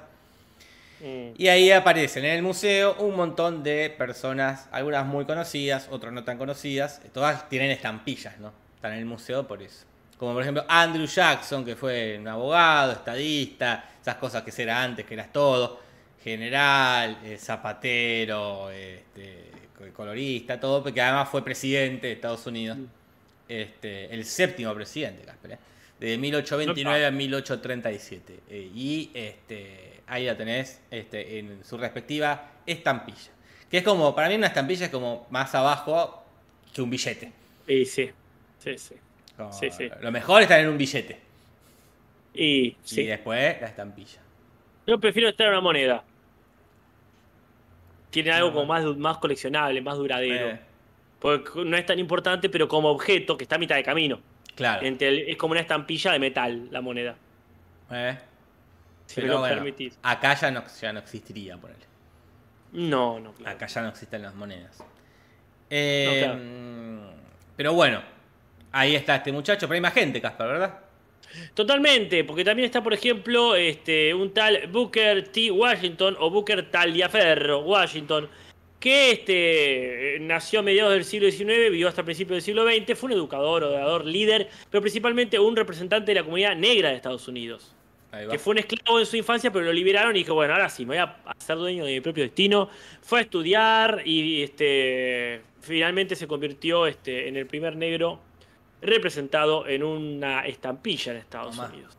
Mm. Y ahí aparecen en el museo un montón de personas, algunas muy conocidas, otras no tan conocidas. Todas tienen estampillas, ¿no? Están en el museo por eso. Como por ejemplo Andrew Jackson, que fue un abogado, estadista, esas cosas que era antes, que eras todo. General, eh, zapatero, este, colorista, todo, porque además fue presidente de Estados Unidos. Este, el séptimo presidente, Casper, ¿eh? De 1829 a 1837. Eh, y este, ahí la tenés este, en su respectiva estampilla. Que es como, para mí una estampilla es como más abajo que un billete. Y sí, sí, sí. Sí, sí. Lo mejor es tener un billete. Y Y sí. después la estampilla. Yo prefiero estar en una moneda. Tiene algo No, como más, más coleccionable, más duradero. Eh, Porque no es tan importante, pero como objeto que está a mitad de camino. Claro. Entre el- es como una estampilla de metal, la moneda. Eh, Si pero me lo bueno, permitís. acá ya no, ya no existiría, ponele. No, no. claro. Acá ya no existen las monedas. Eh, claro. Pero bueno, ahí está este muchacho. Pero hay más gente, Casper, ¿verdad? Totalmente, porque también está, por ejemplo, este, un tal Booker T. Washington o Booker Taliaferro Washington, que este, eh, nació a mediados del siglo XIX, vivió hasta principios del siglo XX, fue un educador, orador, líder, pero principalmente un representante de la comunidad negra de Estados Unidos. Que fue un esclavo en su infancia, pero lo liberaron y dijo, bueno, ahora sí, me voy a hacer dueño de mi propio destino. Fue a estudiar y este, finalmente se convirtió este, en el primer negro representado en una estampilla en Estados. Unidos.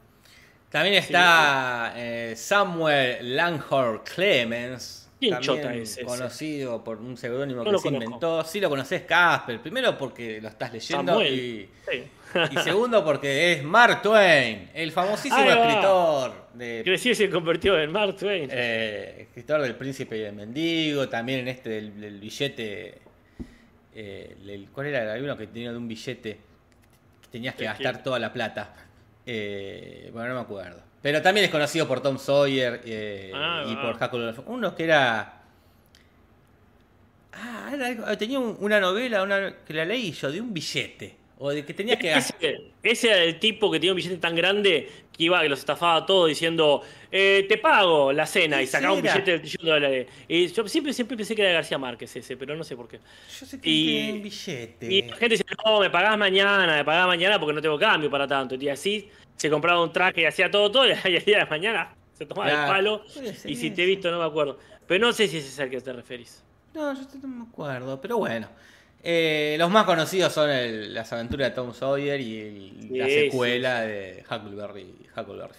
También está eh, Samuel Langhorne Clemens. ¿Quién también chota es ese? conocido por un seudónimo No que se conozco. inventó. Sí lo conoces, Casper. Primero porque lo estás leyendo y, Sí. y segundo porque es Mark Twain, el famosísimo escritor de Creció y se convirtió en Mark Twain. Eh, escritor del Príncipe y el Mendigo, también en este del, del billete. eh, el- ¿Cuál era? Hay uno que tenía de un billete que tenías que ¿De gastar toda la plata. Eh, bueno, no me acuerdo. Pero también es conocido por Tom Sawyer eh, Ah, y va. por Finn. Uno que era. Ah, era algo- tenía un- una novela una, que la leí yo de un billete. O de que tenías que. Ese, ese era el tipo que tenía un billete tan grande que iba, que los estafaba todo diciendo, eh, te pago la cena y sacaba un billete de trillón de dólares. Y yo siempre, siempre pensé que era García Márquez ese, pero no sé por qué. Yo sé que Y- un billete. Y la gente dice, no, me pagás mañana, me pagás mañana porque no tengo cambio para tanto. Y así se compraba un traje y hacía todo, todo, *laughs* y el día de mañana se tomaba Claro. el palo. Y si te he visto, no me acuerdo. Pero no sé si ese es al que te referís. No, yo no me acuerdo, pero bueno. Eh, los más conocidos son el- las aventuras de Tom Sawyer y el- la Sí, secuela de Huckleberry, Huckleberry.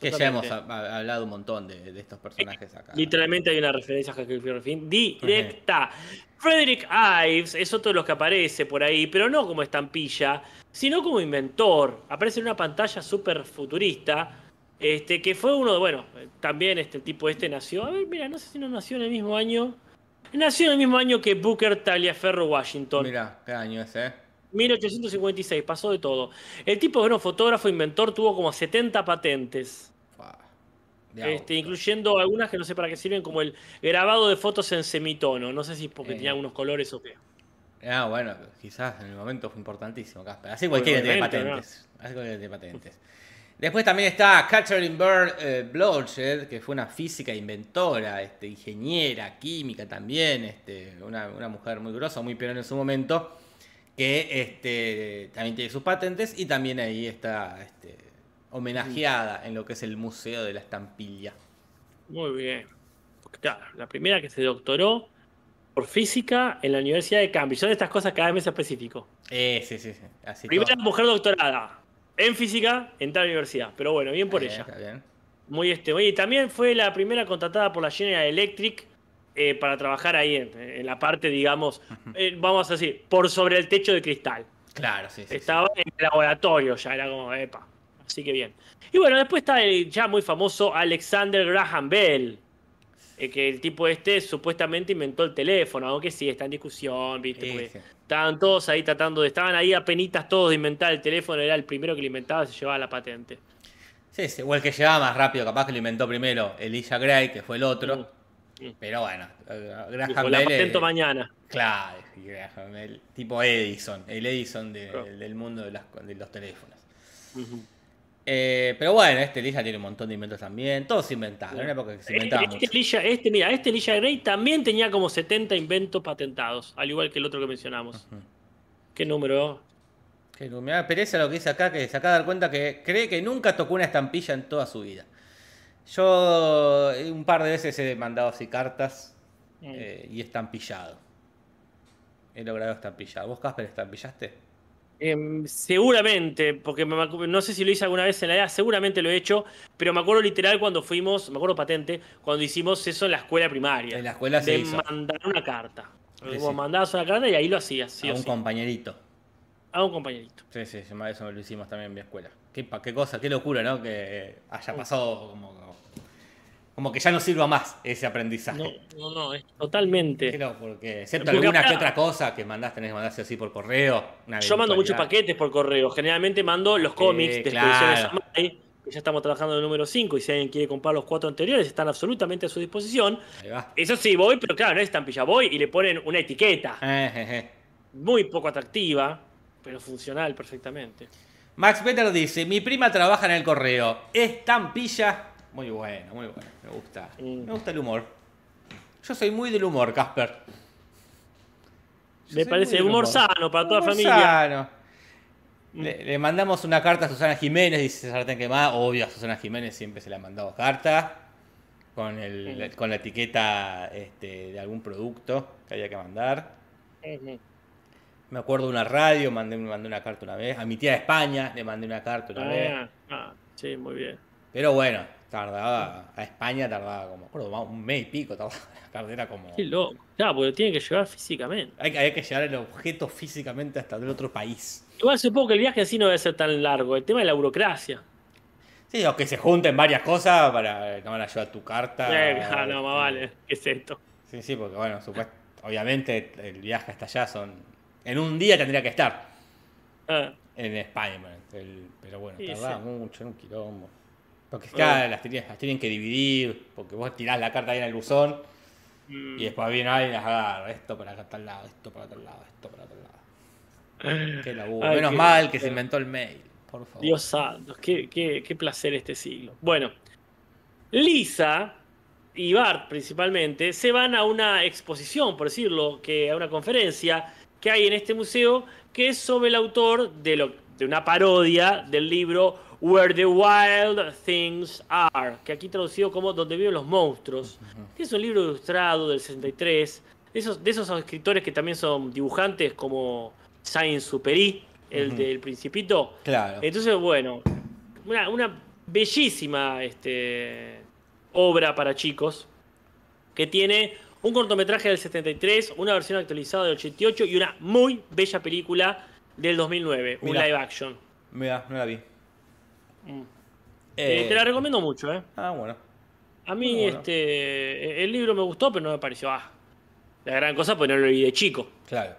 Que ya hemos hablado un montón de, de estos personajes acá. Literalmente hay una referencia a Huckleberry Finn directa. Frederick Ives es otro de los que aparece por ahí, pero no como estampilla, sino como inventor. Aparece en una pantalla súper futurista. Este, que fue uno, de- bueno, también este tipo este nació. A ver, mira, no sé si no nació en el mismo año. Nació en el mismo año que Booker Taliaferro Washington. Mira, qué año es, ¿eh? 1856, pasó de todo. El tipo era un fotógrafo, inventor, tuvo como 70 patentes. Este, incluyendo algunas que no sé para qué sirven, como el grabado de fotos en semitono. No sé si es porque Eh. tenía algunos colores o qué. Ah, bueno, quizás en el momento fue importantísimo, Casper. Así cualquiera tiene patentes. Así cualquiera tiene patentes. Después también está Catherine Bird eh, Blodgett, que fue una física inventora, este, ingeniera, química también, este, una, una mujer muy grosa, muy pionera en su momento, que este, también tiene sus patentes y también ahí está este, homenajeada en lo que es el Museo de la Estampilla. Muy bien. Claro, la primera que se doctoró por física en la Universidad de Cambridge. Son estas cosas cada vez más específico. Eh, sí, sí, sí. Así Primera todo. mujer doctorada en física en tal universidad. Pero bueno, bien por ella. está bien. Muy este. Oye, y también fue la primera contratada por la General Electric eh, para trabajar ahí en, en la parte, digamos, eh, vamos a decir, por sobre el techo de cristal. Claro, sí, sí. sí. Estaba en el laboratorio, ya era como, epa. Así que bien. Y bueno, después está el ya muy famoso Alexander Graham Bell. eh, que el tipo este supuestamente inventó el teléfono, aunque sí, está en discusión, ¿viste? Sí, Porque sí. Estaban todos ahí tratando de. Estaban ahí apenitas todos de inventar el teléfono, era el primero que lo inventaba, se llevaba la patente. Sí, sí, o el que llegaba más rápido, capaz que lo inventó primero Elijah Gray, que fue el otro. Mm. Pero bueno, eh, Graham Bell. patento mañana. Claro, Graham Bell, tipo Edison, el Edison de- Claro. del mundo de, las- de los teléfonos. Eh, pero bueno, este Elijah tiene un montón de inventos también. Todos inventados. En una época que se inventaba Este, mucho. Este, mira, este Elijah Gray también tenía como 70 inventos patentados, al igual que el otro que mencionamos. ¿Qué número? Que no- Me da pereza lo que dice acá, que se acaba de dar cuenta que cree que nunca tocó una estampilla en toda su vida. Yo eh, un par de veces he mandado así cartas Mm. eh, y estampillado. He logrado estampillar. ¿Vos, Casper, estampillaste? Em, seguramente, porque me no sé si lo hice alguna vez en la edad, seguramente lo he hecho, pero me acuerdo literal cuando fuimos, me acuerdo patente, cuando hicimos eso en la escuela primaria. En la escuela se de hizo. mandar una carta. Sí, Vos sí. mandabas una carta y ahí lo hacías, sí a un compañerito. A un compañerito. Sí, sí, sí, eso lo hicimos también en mi escuela. Qué, cosa, qué locura, ¿no? Que haya pasado como, que ya no sirva más ese aprendizaje. No, no, no, es totalmente. Creo, porque excepto Porque alguna acá- que otra cosa que mandás, tenés que mandarse así por correo. una Yo mando muchos paquetes por correo. Generalmente mando los cómics de Expediciones claro. Samai, que ya estamos trabajando en el número 5 y si alguien quiere comprar los cuatro anteriores están absolutamente a su disposición. Eso sí, voy, pero claro, no es estampilla, voy y le ponen una etiqueta Eh, eh, eh. muy poco atractiva, pero funcional perfectamente. Max Peter dice, mi prima trabaja en el correo. Estampilla. Muy bueno, muy bueno. Me gusta. Me gusta el humor. Yo soy muy del humor, Casper. Yo Me parece del humor sano para toda la Humor familia. sano. Mm. Le, le mandamos una carta a Susana Jiménez, dice Sartén Quemada. Obvio, a Susana Jiménez siempre se le ha mandado carta. Con, el, con la etiqueta este, de algún producto que había que mandar. Me acuerdo de una radio, mandé, mandé una carta una vez. A mi tía de España le mandé una carta una vez. Ah, ah, sí, muy bien. Pero bueno, tardaba. A España tardaba como. me acuerdo, un mes y pico tardaba *laughs* la carta. Era como. Qué loco. Claro, porque tiene que llevar físicamente. Hay, que- hay que llevar el objeto físicamente hasta del otro país. Igual supongo que el viaje en sí no debe ser tan largo. El tema de la burocracia. Sí, o que se junten varias cosas para no van a llevar tu carta. Eh, no, más vale. ¿Qué es esto? Sí, sí, porque bueno, supuest- obviamente el viaje hasta allá son. En un día tendría que estar Ah, en el- pero bueno, Sí, tardaba sí. mucho, era un quilombo. Porque acá las, tienen, las tienen que dividir, porque vos tirás la carta ahí en el buzón mm. y después viene alguien y las agarra. Esto para acá tal lado, esto para tal lado, esto para tal lado. Qué laburo. Ay, Menos qué- mal que se inventó el mail, por favor. Dios santo, qué, qué- qué placer este siglo. Bueno, Lisa y Bart principalmente se van a una exposición, por decirlo, que a una conferencia que hay en este museo que es sobre el autor de, lo, de una parodia del libro Where the Wild Things Are, que aquí traducido como Donde viven los monstruos, que es un libro ilustrado del 63, de esos, de esos escritores que también son dibujantes como Saint-Supéry, el Ujú. del Principito. Claro. Entonces, bueno, una, una bellísima este, obra para chicos que tiene un cortometraje del 73, una versión actualizada del 88 y una muy bella película del 2009, un live action. Mira, no la vi. Mm. Eh, Eh, te la recomiendo mucho, ¿eh? Ah, bueno. A mí bueno. este, el libro me gustó, pero no me pareció ah, la gran cosa, porque no lo leí de chico. Claro.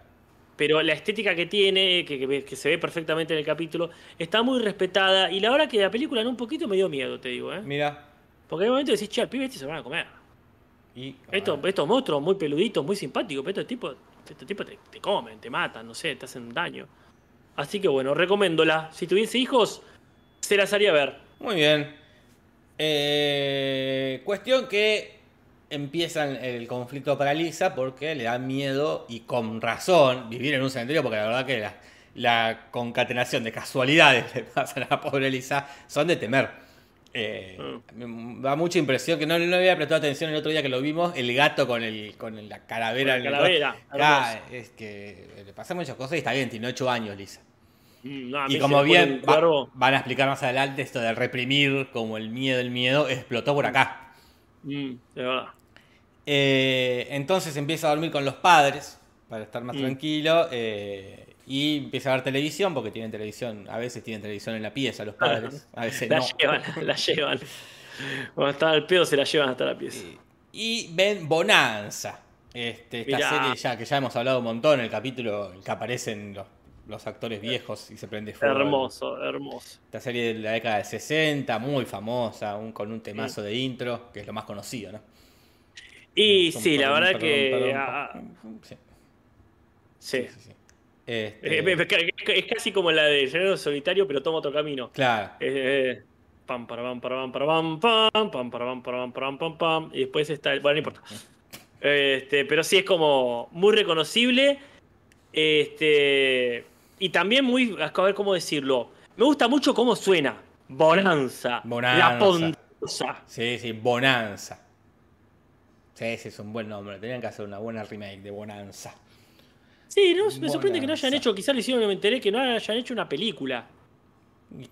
Pero la estética que tiene, que, que- que se ve perfectamente en el capítulo, está muy respetada. Y la verdad que la película en un poquito me dio miedo, te digo, ¿eh? Mira. Porque hay momentos que decís, che, al pibe este se van a comer. Y, Estos, estos monstruos muy peluditos, muy simpáticos, pero estos tipos, estos tipos te, te comen, te matan, no sé, te hacen daño. Así que bueno, recomiéndola. Si tuviese hijos, se las haría ver. Muy bien. Eh, cuestión que empieza el conflicto para Lisa porque le da miedo y con razón vivir en un cementerio porque la verdad que la, la concatenación de casualidades *laughs* que pasan a la pobre Lisa son de temer. Eh, Me da mucha impresión que no, no había prestado atención el otro día que lo vimos, el gato con, el, con la calavera. Con la en el- calavera, Ah, es que le pasan muchas cosas y está bien, tiene 8 años Lisa. Mm, no, Y como bien va- van a explicar más adelante, esto de reprimir como el miedo, el miedo, explotó por acá. Mm, de verdad. Eh, entonces empieza a dormir con los padres para estar más Mm. tranquilo eh, y empieza a ver televisión porque tienen televisión, a veces tienen televisión en la pieza los padres, a veces La no. llevan, la llevan. Cuando está al pedo se la llevan hasta la pieza. Y ven Bonanza, este, esta Mirá. serie ya que ya hemos hablado un montón, el capítulo en el que aparecen los, los actores viejos y se prende fuego. Hermoso, hermoso. Esta serie de la década del 60, muy famosa, un- con un temazo de intro, que es lo más conocido, ¿no? Y sí, la verdad que. sí. sí, sí. Este, Es casi como la de Llanero Solitario, pero toma otro camino. claro. Eh, pam, para pam, para pam, para pam, pam, pam, para pam, para pam, para pam, pam, pam, y después está el. Bueno, no importa. Este, pero sí es como muy reconocible. Este. Y también muy. A ver cómo decirlo. Me gusta mucho cómo suena. Bonanza. Bonanza. La Ponzosa. Sí, sí, Bonanza. Sí, sí, es un buen nombre. Tenían que hacer una buena remake de Bonanza. Sí, no, me sorprende que no hayan hecho, quizás lo hicieron me enteré, que no hayan hecho una película.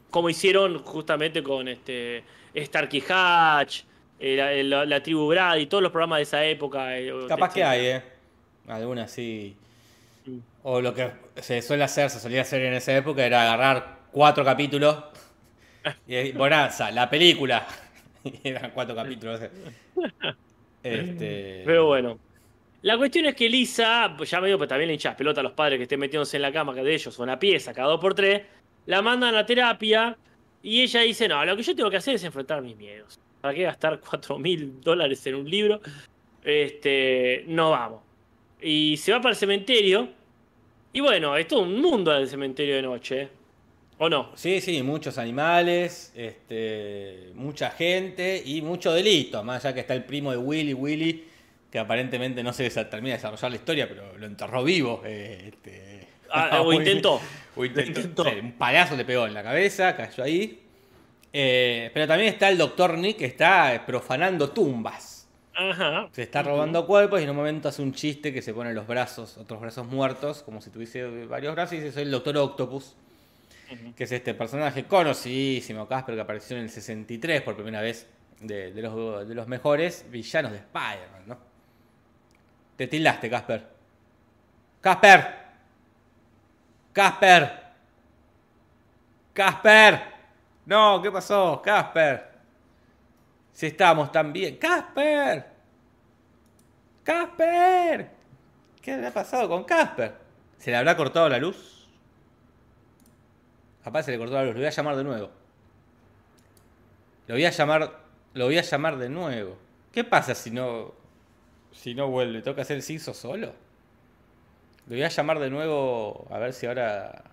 Como hicieron justamente con este Starkey Hatch, eh, la, la- la tribu Brad y todos los programas de esa época. eh, Capaz que hay, ¿eh? Alguna así. Mm. O lo que se suele hacer, se solía hacer en esa época, era agarrar cuatro capítulos. Y *laughs* Bonanza, la película. *laughs* Y eran cuatro capítulos. Este. Pero bueno. La cuestión es que Lisa, pues ya medio, pero también le hinchas pelota a los padres que estén metiéndose en la cama, de ellos son a pieza, cada dos por tres, la mandan a terapia y ella dice, no, lo que yo tengo que hacer es enfrentar mis miedos. ¿Para qué gastar *laughs* cuatro mil dólares en un libro? Este, no vamos. Y se va para el cementerio. Y bueno, es todo un mundo el cementerio de noche. ¿eh? ¿O no? Sí, sí, muchos animales, este, mucha gente y mucho delito. Más allá que está el primo de Willy, Willy, que aparentemente no se termina de desarrollar la historia, pero lo enterró vivo. eh, este. Ah, *laughs* o intentó. O intentó. Intentó. Sí, un palazo le pegó en la cabeza, cayó ahí. Eh, pero también está el doctor Nick que está profanando tumbas. Ajá. Se está robando cuerpos y en un momento hace un chiste que se pone los brazos, otros brazos muertos, como si tuviese varios brazos, y dice, soy el doctor Octopus, que es este personaje conocidísimo, Casper, que apareció en el 63 por primera vez, de, de los, de los mejores villanos de Spider-Man, ¿no? Te tildaste, Casper. ¡Casper! ¡Casper! ¡Casper! No, ¿qué pasó? ¡Casper! Si estamos tan bien. ¡Casper! ¡Casper! ¿Qué habrá pasado con Casper? ¿Se le habrá cortado la luz? Capaz se le cortó la luz. Lo voy a llamar de nuevo. Lo voy a llamar. Lo voy a llamar de nuevo. ¿Qué pasa si no. Si no vuelve? ¿Tengo que hacer el sixo solo? Lo voy a llamar de nuevo. A ver si ahora.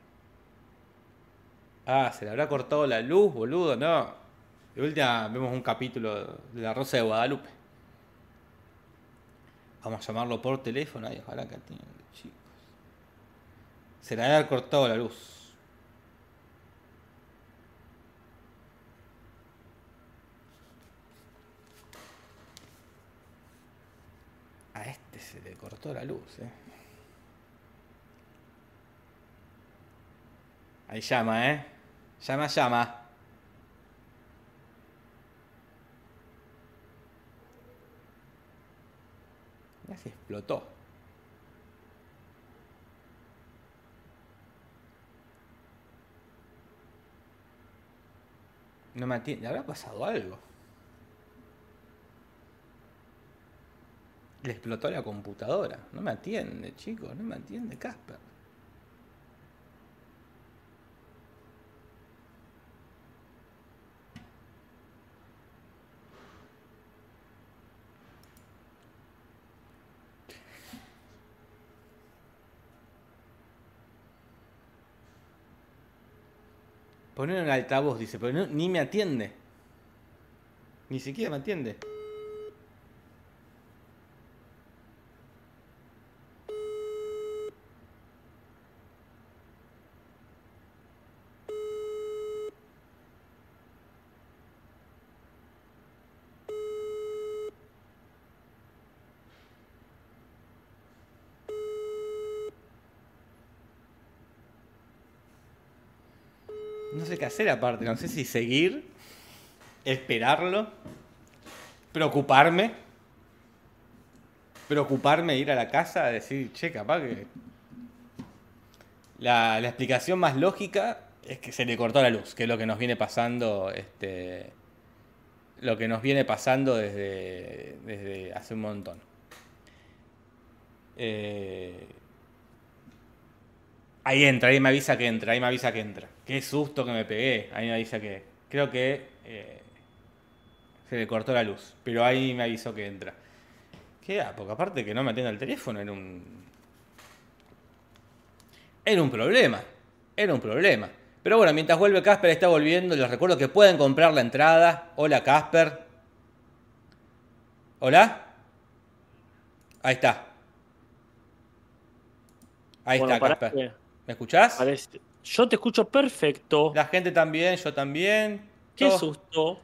Ah, se le habrá cortado la luz, boludo. No. De última vemos un capítulo de La Rosa de Guadalupe. Vamos a llamarlo por teléfono. Ay, ojalá que atienda, chicos. Se le habrá cortado la luz. A este se le cortó la luz, eh. Ahí llama, eh. Llama, llama. Ya se explotó. No me atiende. ¿Le habrá pasado algo? Le explotó la computadora. No me atiende, chicos. No me atiende Casper. Poner en altavoz, dice, pero no- ni me atiende. Ni siquiera me atiende. Sé qué hacer aparte, no sé si seguir, esperarlo, preocuparme, preocuparme, ir a la casa, decir, che, capaz que... La, la explicación más lógica es que se le cortó la luz, que es lo que nos viene pasando, este, lo que nos viene pasando desde, desde hace un montón. Eh, Ahí entra, ahí me avisa que entra, ahí me avisa que entra. Qué susto que me pegué, ahí me avisa que... Creo que eh, se le cortó la luz, pero ahí me avisó que entra. ¿Qué da? Porque aparte que no me atienda el teléfono era un... Era un problema. Era un problema. Pero bueno, mientras vuelve Casper está volviendo, les recuerdo que pueden comprar la entrada. Hola Casper. ¿Hola? Ahí está. Ahí Bueno, está Casper. ¿Me escuchás? parece- Yo te escucho perfecto. La gente también, yo también. Qué Todo- susto.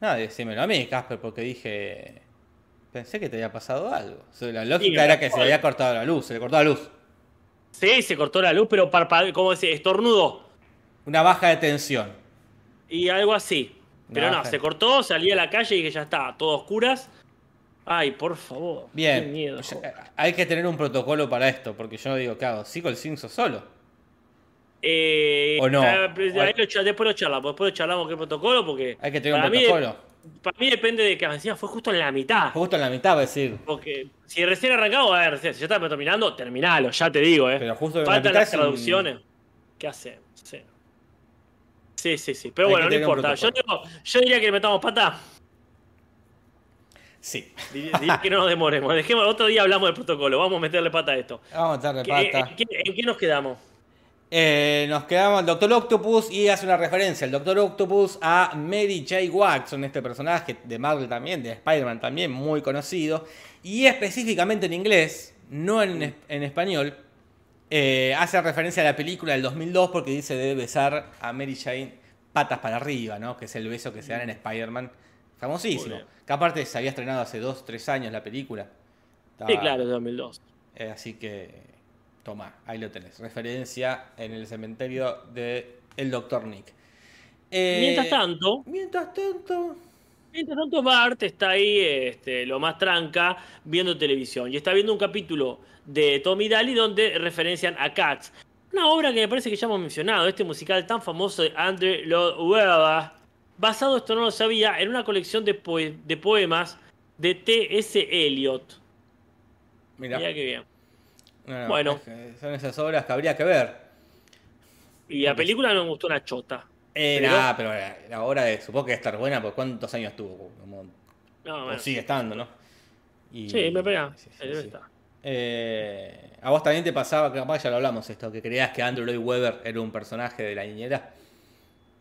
No, decímelo a mí, Casper, porque dije. Pensé que te había pasado algo. O sea, La lógica Sí, era que se le había cortado la luz, se le cortó la luz. Sí, se cortó la luz, pero parpadeó, como decía, estornudó. Una baja de tensión. Y algo así. Pero no, se cortó, salí a la calle y que ya está, todo oscuras. Ay, por favor. Bien, Qué miedo. eh, hay que tener un protocolo para esto, porque yo digo, ¿qué hago? ¿Sigo el Cinso solo? Eh, ¿O no? pues, lo después lo charlamos, después lo charlamos qué protocolo, porque. Hay que tener un para mí- protocolo. para mí depende de que encima fue justo en la mitad. Justo en la mitad, va a decir. Porque si recién arrancado, a ver, si ya está terminando, terminalo, ya te digo, eh. Pero justo en la mitad las un- traducciones. ¿Qué hacemos? Sí. Sí, sí, sí. Pero Hay bueno, no importa. Yo, protocolo. digo- yo diría que le metamos pata. Sí. Dir- Diría que no nos demoremos. Dejemos, otro día hablamos del protocolo. Vamos a meterle pata a esto. Vamos a ¿Qué- pata. ¿En, qué, en qué nos quedamos? Eh, nos quedamos el Doctor Octopus y hace una referencia el Doctor Octopus a Mary J. Watson, este personaje de Marvel también, de Spider-Man también, muy conocido. Y específicamente en inglés, no en, es- en español, eh, hace referencia a la película del 2002 porque dice debe besar a Mary Jane patas para arriba, ¿no? Que es el beso que se dan en Spider-Man. Famosísimo. Que aparte se había estrenado hace 2, 3 años la película. Sí, Estaba- claro, de 2002. eh, así que, toma, ahí lo tenés. Referencia en el cementerio de el Dr. Nick. Eh, Mientras tanto, Mientras tanto. mientras tanto Bart está ahí, este, lo más tranca, viendo televisión. Y está viendo un capítulo de Tommy Daly donde referencian a Cats. Una obra que me parece que ya hemos mencionado, este musical tan famoso de Andrew Lloyd Webber, basado, esto no lo sabía, en una colección de, de poemas de T.S. Eliot. Mira. Mira qué bien. No, no, Bueno. es que son esas obras que habría que ver. Y la película no me gustó una chota. Eh, Pero- nada, pero la, la obra de, supongo que debe estar buena, porque ¿cuántos años tuvo? Como- No, o sigue estando, ¿no? Y- Sí, me pega. sí, sí, sí. Eh, ¿A vos también te pasaba, que capaz ya lo hablamos esto, que creías que Andrew Lloyd Webber era un personaje de la niñera?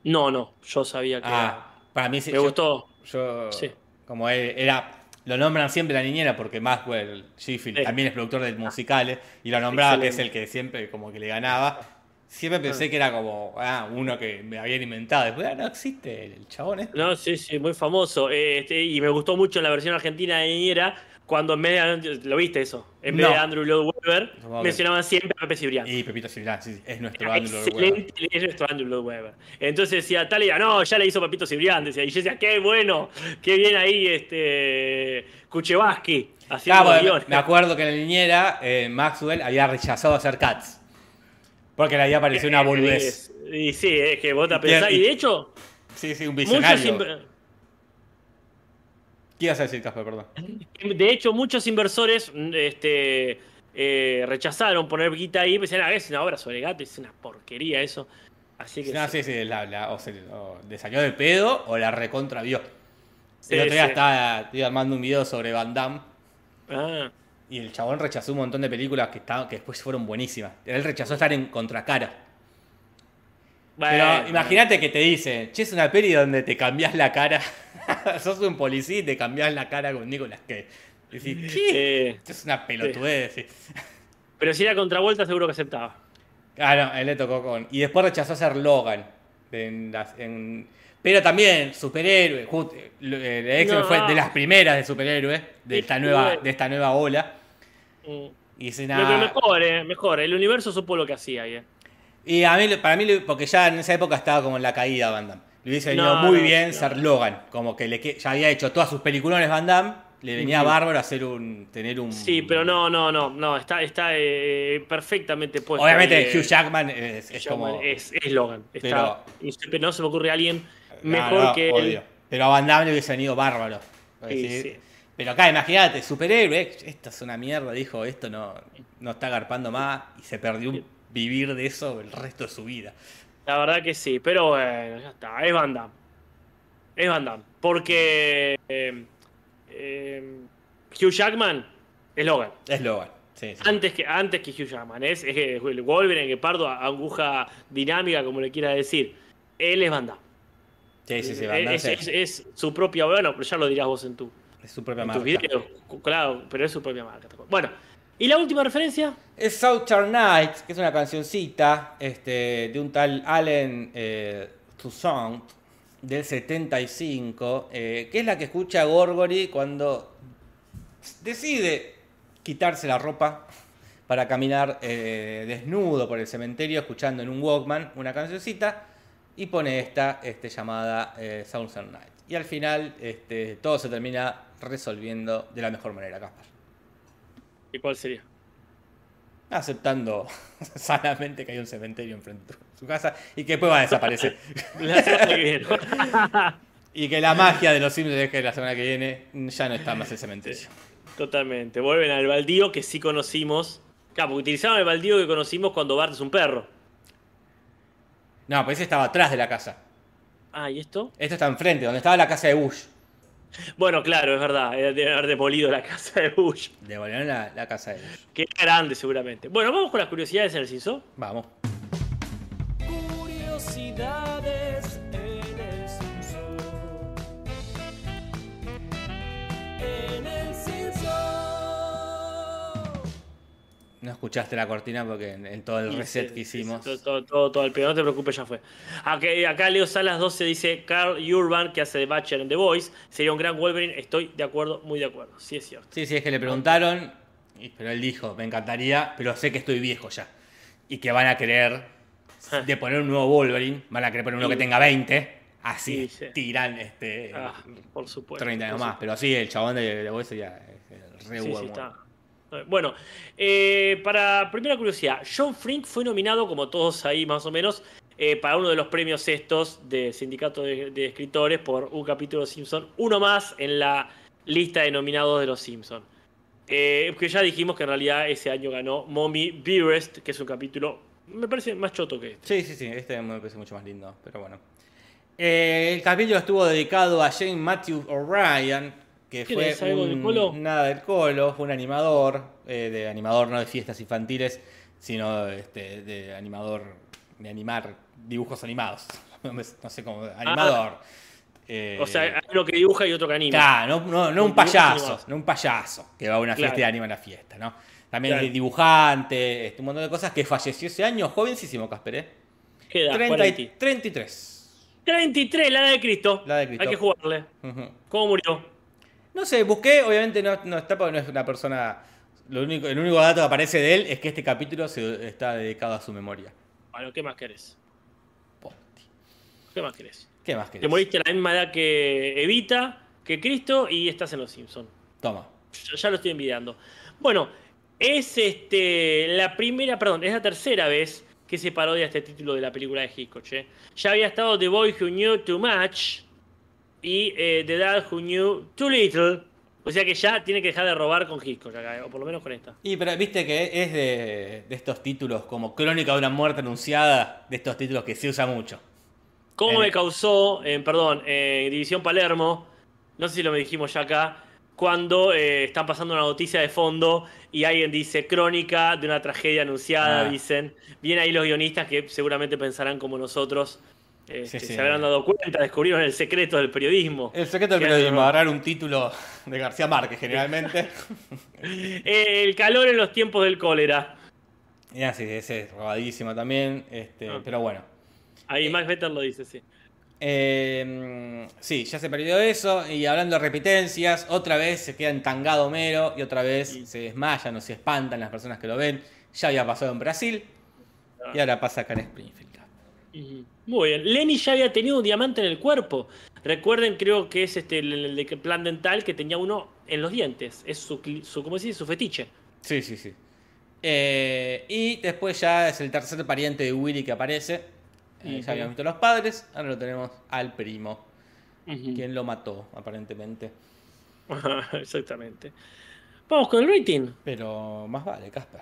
No, no, yo sabía que Ah, para mí sí. me yo- gustó. Yo, Sí. como él era, lo nombran siempre la niñera porque Maxwell Sheffield Sí. también es productor de musicales y lo nombraba que es el que siempre como que le ganaba. Siempre pensé que era como ah, uno que me habían inventado. Después, ah, no existe el chabón este. No, sí, sí, muy famoso. Eh, este, y me gustó mucho en la versión argentina de Niñera, cuando en vez de, ¿lo viste eso? En vez No. de Andrew Lloyd Webber, mencionaban siempre a Pepe Cibrián. Y Pepito Cibrián, sí, es nuestro Era Andrew Lloyd Webber. es nuestro Andrew Lloyd Webber. Entonces decía, tal, y decía, no, ya le hizo Papito Cibrián. Decía, y yo decía, qué bueno, qué bien ahí, este, Kuchevaski, haciendo Claro, porque guiones. me acuerdo que en la niñera eh, Maxwell había rechazado hacer Cats. Porque le había parecido una boludez. Eh, Y sí, es que vos te pensás, y y- de hecho, Sí, sí, un visionario. ¿Qué ibas a decir, Casper? Perdón. *laughs* de hecho, muchos inversores este, eh, rechazaron poner guita ahí, decían, ah, es una obra sobre gato, es una porquería eso. Así que No, sí. sí, la, la- o, se, o le salió de pedo o la recontra vio. Sí, el otro día sí. estaba, armando un video sobre Van Damme Ah, y el chabón rechazó un montón de películas que, que después fueron buenísimas. Él rechazó estar en contracara. Pero bueno. imagínate que te dice, che, es una peli donde te cambias la cara. *laughs* Sos un policía y te cambias la cara con Nicolas Cage. Decís, ¿qué? Eh, Esto es una pelotudez. sí. *laughs* pero si era contravuelta, seguro que aceptaba. Ah, no, él le tocó con. Y después rechazó hacer Logan. En las- en- Pero también, superhéroe. just- eh, el X-Men No. fue de las primeras de superhéroes, de esta nueva, de esta nueva ola. Mm. Y Pero nada. mejor, eh, mejor. El universo supo lo que hacía ahí, eh. Y a mí, para mí, porque ya en esa época estaba como en la caída Van Damme. Le hubiese venido No, muy no, bien no. ser Logan. Como que le, ya había hecho todas sus peliculones Van Damme. Le venía bárbaro hacer un. tener un. Sí, pero no, no, no, no, está, está eh, perfectamente puesto. Obviamente, eh, Hugh Jackman es, como. Es, es Logan. Está, Pero- no se me ocurre alguien No, mejor que él. Pero a Van Damme le hubiese venido bárbaro. Sí, Sí, sí. Pero acá, imagínate, superhéroe, esto es una mierda, dijo, esto no, no está agarpando más y se perdió un vivir de eso el resto de su vida. La verdad que sí, pero bueno, ya está, es Van Damme. Es Van Damme. Porque eh, eh, Hugh Jackman es Logan. Es Logan. Sí, sí. Antes que, antes que Hugh Jackman. Es, es que el Wolverine, Guepardo, aguja dinámica, como le quiera decir. Él es Van Damme. Sí, sí, sí, Van Damme es, sí. es- es su propia. Bueno, pero ya lo dirás vos en tu, Es su propia en marca. Claro, pero es su propia marca. Bueno, ¿y la última referencia? Es Southern Nights, que es una cancioncita este, de un tal Allen eh, Toussaint del 75, eh, que es la que escucha Gorgory cuando decide quitarse la ropa para caminar eh, desnudo por el cementerio, escuchando en un Walkman una cancioncita, y pone esta este, llamada eh, Southern Nights. Y al final este, todo se termina resolviendo de la mejor manera, Caspar. ¿Y cuál sería? aceptando *laughs* sanamente que hay un cementerio enfrente de su casa y que después va a desaparecer. *laughs* La semana que viene. *laughs* y que la magia de los Simpsons es que la semana que viene ya no está más el cementerio. Totalmente. Vuelven al baldío que sí conocimos. Claro, porque utilizaban el baldío que conocimos cuando Bart es un perro. No, pues ese estaba atrás de la casa. Ah, ¿y esto? Esto está enfrente, donde estaba la casa de Bush. Bueno, claro, es verdad. eh, Debe haber demolido la casa de Bush. Devolvieron la, la casa de Bush. Que era grande, seguramente. Bueno, vamos con las curiosidades en el. Vamos. Curiosidades No escuchaste la cortina porque en, en todo el reset que hicimos. Todo, todo, todo, todo el pedo, no te preocupes, ya fue. Acá, acá Leo Salas 12 dice: Carl Urban, que hace de Butcher en The Voice, sería un gran Wolverine. Estoy de acuerdo, muy de acuerdo. Sí, es cierto. Sí, sí, es que le preguntaron, y- pero él dijo, me encantaría, pero sé que estoy viejo ya. Y que van a querer, de poner un nuevo Wolverine, van a querer poner uno que tenga 20, así Sí, sí. tiran este, Ah, por supuesto. 30 años por más. Pero sí, el chabón de, de Voice sería eh, re Sí, sí, Wolverine. está. Bueno, eh, para primera curiosidad, John Frink fue nominado, como todos ahí más o menos, eh, para uno de los premios estos de Sindicato de, Escritores por un capítulo de Simpson, uno más en la lista de nominados de los Simpson. Eh, que ya dijimos que en realidad ese año ganó Mommy Dearest, que es un capítulo, me parece más choto que este. Sí, sí, sí, este me parece mucho más lindo, pero bueno. Eh, el capítulo estuvo dedicado a Jane Matthew O'Ryan, que ¿Quién fue? ¿Algo del Colo? nada del colo, fue un animador, eh, de animador no de fiestas infantiles, sino este, de animador de animar dibujos animados. *laughs* No, sé cómo, animador. Eh, Ah. O sea, hay uno que dibuja y otro que anima. Claro, no, no, no un payaso, animados. no un payaso que va a una fiesta Claro. y anima la fiesta, ¿no? También Claro. es dibujante, este, un montón de cosas que falleció ese año, jovencísimo, Casper, ¿eh? ¿Qué edad? 30 y- 40. 33. 33, la edad de Cristo. La de Cristo. Hay que jugarle. ¿Cómo murió? No sé, busqué, obviamente no, no está porque no es una persona. Lo único, el único dato que aparece de él es que este capítulo se, está dedicado a su memoria. Bueno, ¿qué más querés? Posti. ¿Qué más querés? ¿Qué más querés? Te moriste a la misma edad que Evita, que Cristo y estás en los Simpsons. Toma. Ya, ya lo estoy envidiando. Bueno, es este la primera, perdón, es la tercera vez que se parodia este título de la película de Hitchcock. ¿eh? Ya había estado The Boy Who Knew Too Much y eh, The Dad Who Knew Too Little. O sea que ya tiene que dejar de robar con Hitchcock, acá, o por lo menos con esta. Y pero viste que es de, de estos títulos como Crónica de una muerte anunciada, de estos títulos que se usa mucho. ¿Cómo Eh. me causó, eh, perdón, en División Palermo, no sé si lo me dijimos ya acá, cuando eh, están pasando una noticia de fondo y alguien dice crónica de una tragedia anunciada, Ah. dicen. Bien ahí los guionistas que seguramente pensarán como nosotros, este, Sí, sí. se habrán dado cuenta, descubrieron el secreto del periodismo. El secreto del periodismo, agarrar un título de García Márquez generalmente. Eh, el calor en los tiempos del cólera. y así, ese es robadísimo también. Este, Ah. Pero bueno. Ahí Max Vetter lo dice, sí. Eh, sí, ya se perdió eso. Y hablando de repitencias, otra vez se queda entangado Homero y otra vez Sí. se desmayan o se espantan las personas que lo ven. Ya había pasado en Brasil y ahora pasa acá en Springfield. Ujú. Muy bien. Lenny ya había tenido un diamante en el cuerpo. Recuerden, creo que es este el, plan dental que tenía uno en los dientes. Es su, ¿cómo se dice? Su fetiche. Sí, sí, sí. Eh, y después ya es el tercer pariente de Willy que aparece. Eh. Ya habíamos visto los padres, ahora lo tenemos al primo, quien lo mató, aparentemente. *laughs* Exactamente. Vamos con el rating. Pero más vale, Casper.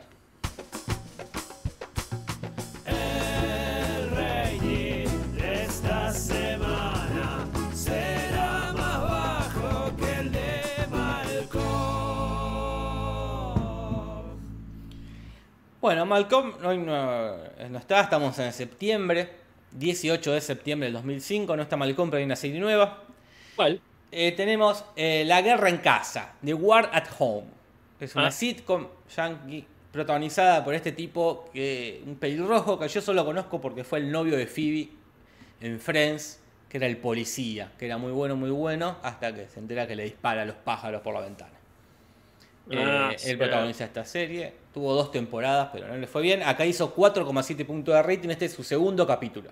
Bueno, Malcolm hoy no, no está, estamos en septiembre, 18 de septiembre del 2005, no está Malcolm, pero hay una serie nueva. ¿Cuál? Eh, tenemos eh, La Guerra en Casa, The War at Home. Es una Ah. sitcom yankee protagonizada por este tipo, que, un pelirrojo que yo solo conozco porque fue el novio de Phoebe en Friends, que era el policía, que era muy bueno, muy bueno, hasta que se entera que le dispara a los pájaros por la ventana. Ah, Eh, sí. él protagoniza esta serie, tuvo dos temporadas, pero no le fue bien. Acá hizo 4,7 puntos de rating, este es su segundo capítulo.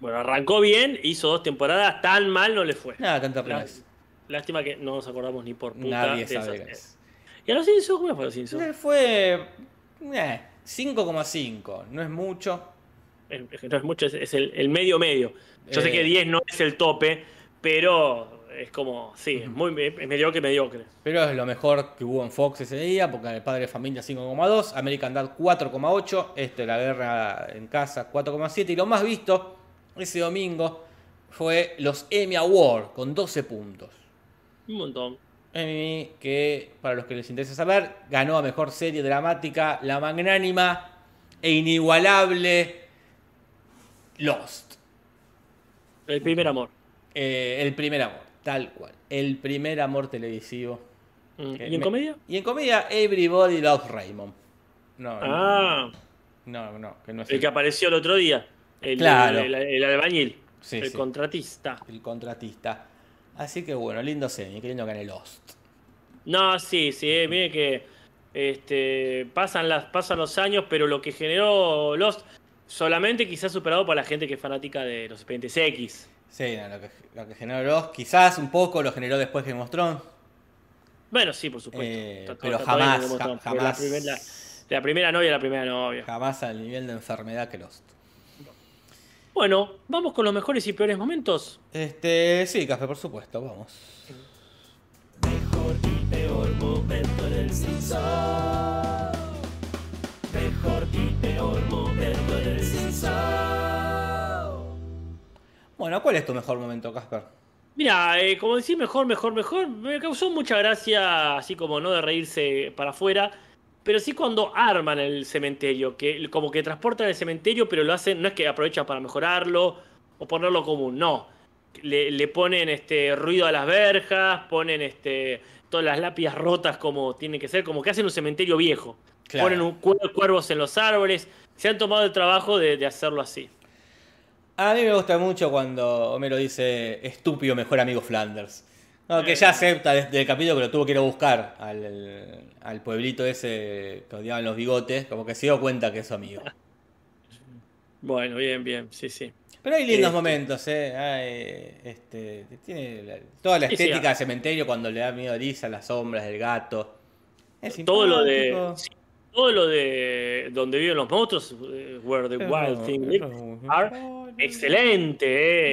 Bueno, arrancó bien, hizo dos temporadas, tan mal no le fue. Nada, tanta es. Lástima que no nos acordamos ni por puta Nadie de sabe esas-. ¿Y a los Simpsons? ¿Cómo fue a los Simpsons? Le fue eh, 5,5, no es mucho. Es- no es mucho, es, es el, el medio medio. Yo sé Eh. que 10 no es el tope, pero es como, sí, es muy es mediocre, mediocre. Pero es lo mejor que hubo en Fox ese día, porque el padre de familia 5,2, American Dad 4,8, este La Guerra en Casa 4,7, y lo más visto ese domingo fue los Emmy Awards con 12 puntos. Un montón. Emmy, que para los que les interesa saber, ganó a mejor serie dramática la magnánima e inigualable Lost. El primer amor. Eh, el primer amor, tal cual. El primer amor televisivo. Mm, ¿Y en me- comedia? Y en comedia, Everybody Loves Raymond. No, Ah, no, no, que no es el que apareció el otro día. El, Claro. el, el- el albañil. Sí, el sí. contratista. el contratista. Así que bueno, lindo semi, qué lindo que gane Lost. No, sí, sí, eh, mire que este, pasan, las, pasan los años, pero lo que generó Lost solamente quizás superado por la gente que es fanática de los expedientes X. Sí, no, lo, que, lo que generó Lost, quizás un poco lo generó después Game of Thrones. Bueno, sí, por supuesto. Eh, pero jamás, jamás. La primera, la primera novia, la primera novia. Jamás al nivel de enfermedad que Lost. Bueno, vamos con los mejores y peores momentos. Este, sí, café, por supuesto, vamos. Mejor y peor momento en el Simpson. Bueno, ¿cuál es tu mejor momento, Casper? Mira, eh, como decís, mejor, mejor, mejor, me causó mucha gracia, así como no de reírse para afuera, pero sí cuando arman el cementerio, que como que transportan el cementerio, pero lo hacen, no es que aprovechan para mejorarlo o ponerlo común, no. Le, le ponen este ruido a las verjas, ponen este todas las lápidas rotas como tienen que ser, como que hacen un cementerio viejo. Claro. Ponen un cuer- cuervos en los árboles, se han tomado el trabajo de, de hacerlo así. A mí me gusta mucho cuando Homero dice estúpido mejor amigo Flanders. No, que ya acepta desde el capítulo que lo tuvo que ir a buscar al, al pueblito ese que odiaban los bigotes, como que se dio cuenta que es su amigo. Bueno, bien, bien, sí, sí. Pero hay lindos Este- momentos, ¿eh? Hay, este, tiene la- toda la Sí, estética ah. del cementerio cuando le da miedo a Lisa, las sombras del gato. Es todo lo de sí, todo lo de donde viven los monstruos eh, where the wild thing lives are excelente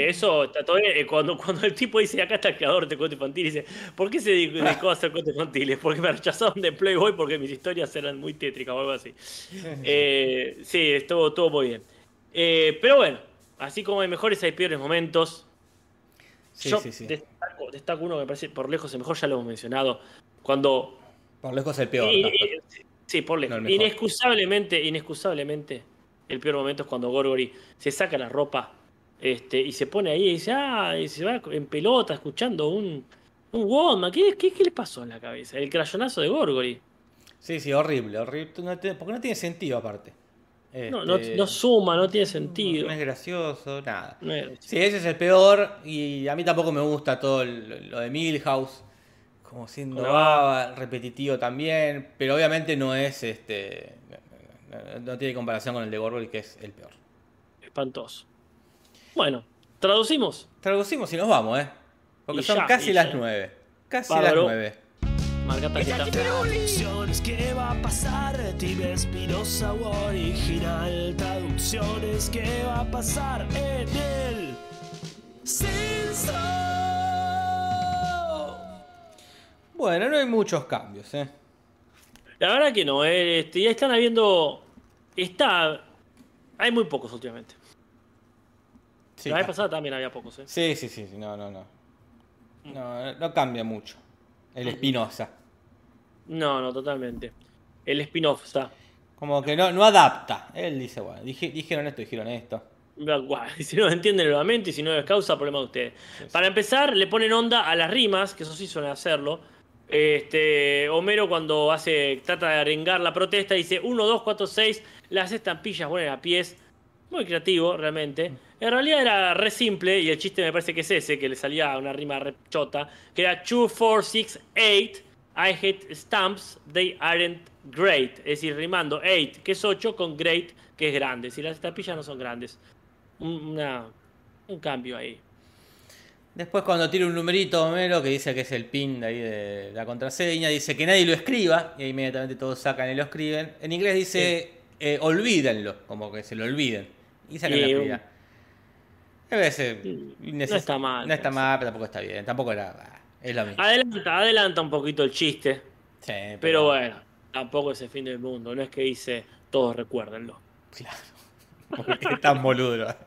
eh. eso está todo bien. Eh, cuando cuando el tipo dice acá está el creador de cuentos infantiles dice ¿por qué se dedicó a hacer cuentos infantiles? porque me rechazaron de Playboy porque mis historias eran muy tétricas o algo así *laughs* Eh, sí estuvo todo muy bien Eh, pero bueno así como hay mejores hay peores momentos Sí, yo sí, sí. Destaco, destaco uno que me parece por lejos el mejor ya lo hemos mencionado cuando Por lejos el peor. y- y- sí, por lejos. No, inexcusablemente, inexcusablemente, el peor momento es cuando Gorgory se saca la ropa este, y se pone ahí y dice, ah, y se va en pelota escuchando un, un. ¿Qué, qué, qué le pasó en la cabeza? El crayonazo de Gorgory. Sí, sí, horrible, horrible. Porque no tiene sentido aparte. No, no, Este, no suma, no tiene sentido. no es gracioso, nada. No es- Sí, ese es el peor y a mí tampoco me gusta todo el- lo de Milhouse, como siendo baba, repetitivo también, pero obviamente no es este no, no tiene comparación con el de Gorgory que es el peor. espantoso. Bueno, traducimos. Traducimos y nos vamos, ¿eh? Porque Y son ya, casi las nueve. Casi Bárbaro. las nueve. Marca. Traducciones, ¿qué va a pasar? Tibia Espinosa o original. Traducciones, ¿qué va a pasar en el Simpson? Bueno, no hay muchos cambios, ¿eh? La verdad que no, eh, este, ya están habiendo. Está. Hay muy pocos últimamente. Sí, la vez pasada también había pocos, ¿eh? sí, sí, sí, no, no, no. No, no cambia mucho. El Espinosa. No, no, totalmente. El está. Como que no, no adapta. Él dice, bueno, dije- dijeron esto, dijeron esto. Y *laughs* si no lo entienden nuevamente y si no les causa problema a ustedes. Para empezar, le ponen onda a las rimas, que eso sí suelen hacerlo. Este, Homero cuando hace, trata de arengar la protesta, dice 1, 2, 4, 6, las estampillas ponen a pies. Muy creativo, realmente. En realidad era re simple, y el chiste me parece que es ese, que le salía una rima re chota, que era 2, 4, 6, 8, I hate stamps, they aren't great. Es decir, rimando 8, que es 8, con great, que es grande. Si las estampillas no son grandes. Un, una- un cambio ahí. Después cuando tira un numerito Homero que dice que es el pin de ahí de la contraseña, dice que nadie lo escriba, y inmediatamente todos sacan y lo escriben. En inglés dice eh, olvídenlo, como que se lo olviden. Y sacan la escribida. A veces No está mal, No está mal, pero tampoco está bien. Tampoco era. Es lo mismo. Adelanta, adelanta un poquito el chiste. Sí, Pero bueno, tampoco es el fin del mundo. No es que dice todos recuérdenlo. Claro. *laughs* Porque es tan boludo. *laughs*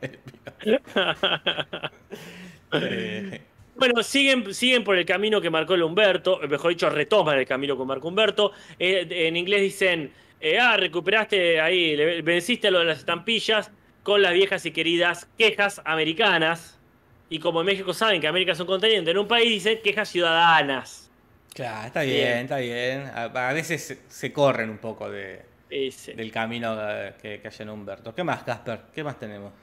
Eh, Bueno, siguen, siguen por el camino que marcó el Humberto, eh, mejor dicho, retoman el camino que marcó Humberto. Eh, en inglés dicen, eh, ah, recuperaste ahí, le- venciste lo de las estampillas con las viejas y queridas quejas americanas. Y como en México saben que América es un continente, en un país dicen quejas ciudadanas. claro, está bien, está bien. A, a veces se, se corren un poco de, Ese. del camino que, que hay en Humberto. ¿Qué más, Casper? ¿Qué más tenemos?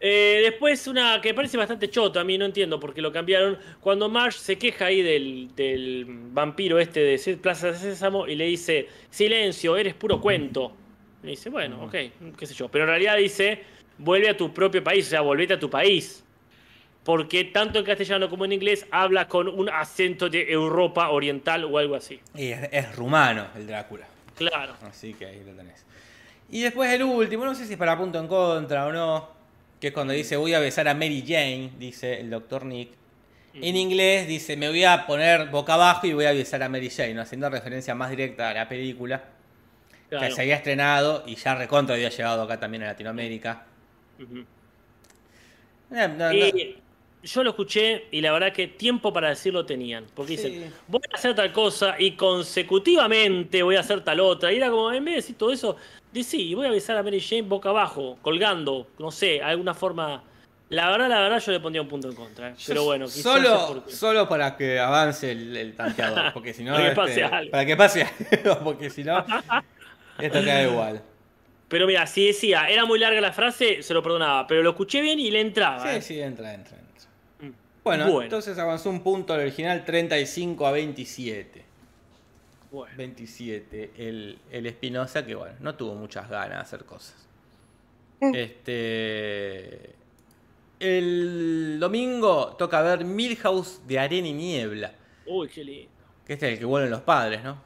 Eh, después una que parece bastante choto, a mí no entiendo por qué lo cambiaron. Cuando Marge se queja ahí del, del vampiro este de Plaza de Sésamo y le dice, silencio, eres puro cuento. Y dice, bueno, ok, qué sé yo. Pero en realidad dice, vuelve a tu propio país, o sea, volvete a tu país. Porque tanto en castellano como en inglés habla con un acento de Europa Oriental o algo así. Y es, es rumano el Drácula. Claro. Así que ahí lo tenés. Y después el último, no sé si es para punto en contra o no, que es cuando dice voy a besar a Mary Jane, dice el doctor Nick. En inglés dice me voy a poner boca abajo y voy a besar a Mary Jane, ¿no? haciendo referencia más directa a la película claro. que se había estrenado y ya recontra había llegado acá también a Latinoamérica. Ujú. No, no- Y yo lo escuché y la verdad que tiempo para decirlo tenían. Porque Sí. dicen, voy a hacer tal cosa y consecutivamente voy a hacer tal otra. Y era como, en vez de decir todo eso, de sí, voy a besar a Mary Jane boca abajo, colgando, no sé, alguna forma. La verdad, la verdad, yo le pondría un punto en contra. ¿eh? Pero bueno, quizás solo, porque- solo para que avance el, el tanteador, *laughs* porque si no... Para que este, pase algo. Para que pase algo, porque si no, *laughs* esto queda igual. Pero mira, si decía, era muy larga la frase, se lo perdonaba. Pero lo escuché bien y le entraba. Sí, ¿eh? sí, entra, entra, entra. Mm. Bueno, Bueno. entonces avanzó un punto el original 35 a 27. Bueno. 27 el, el Espinosa, que bueno, no tuvo muchas ganas de hacer cosas. Mm. Este. El domingo toca ver Milhouse de Arena y Niebla. Uy, qué lindo. Que este es el que vuelven los padres, ¿no?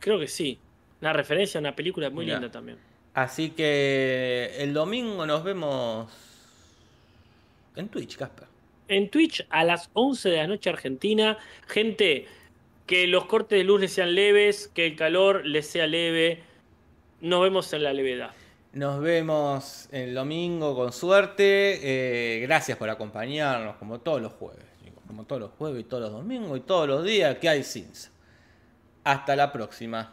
Creo que sí. Una referencia a una película muy linda también. Así que el domingo nos vemos en Twitch, Casper. en Twitch a las 11 de la noche Argentina. Gente, que los cortes de luz les sean leves, que el calor les sea leve. Nos vemos en la levedad. Nos vemos el domingo con suerte. Eh, gracias por acompañarnos como todos los jueves. Como todos los jueves y todos los domingos y todos los días que hay Cinza. Hasta la próxima.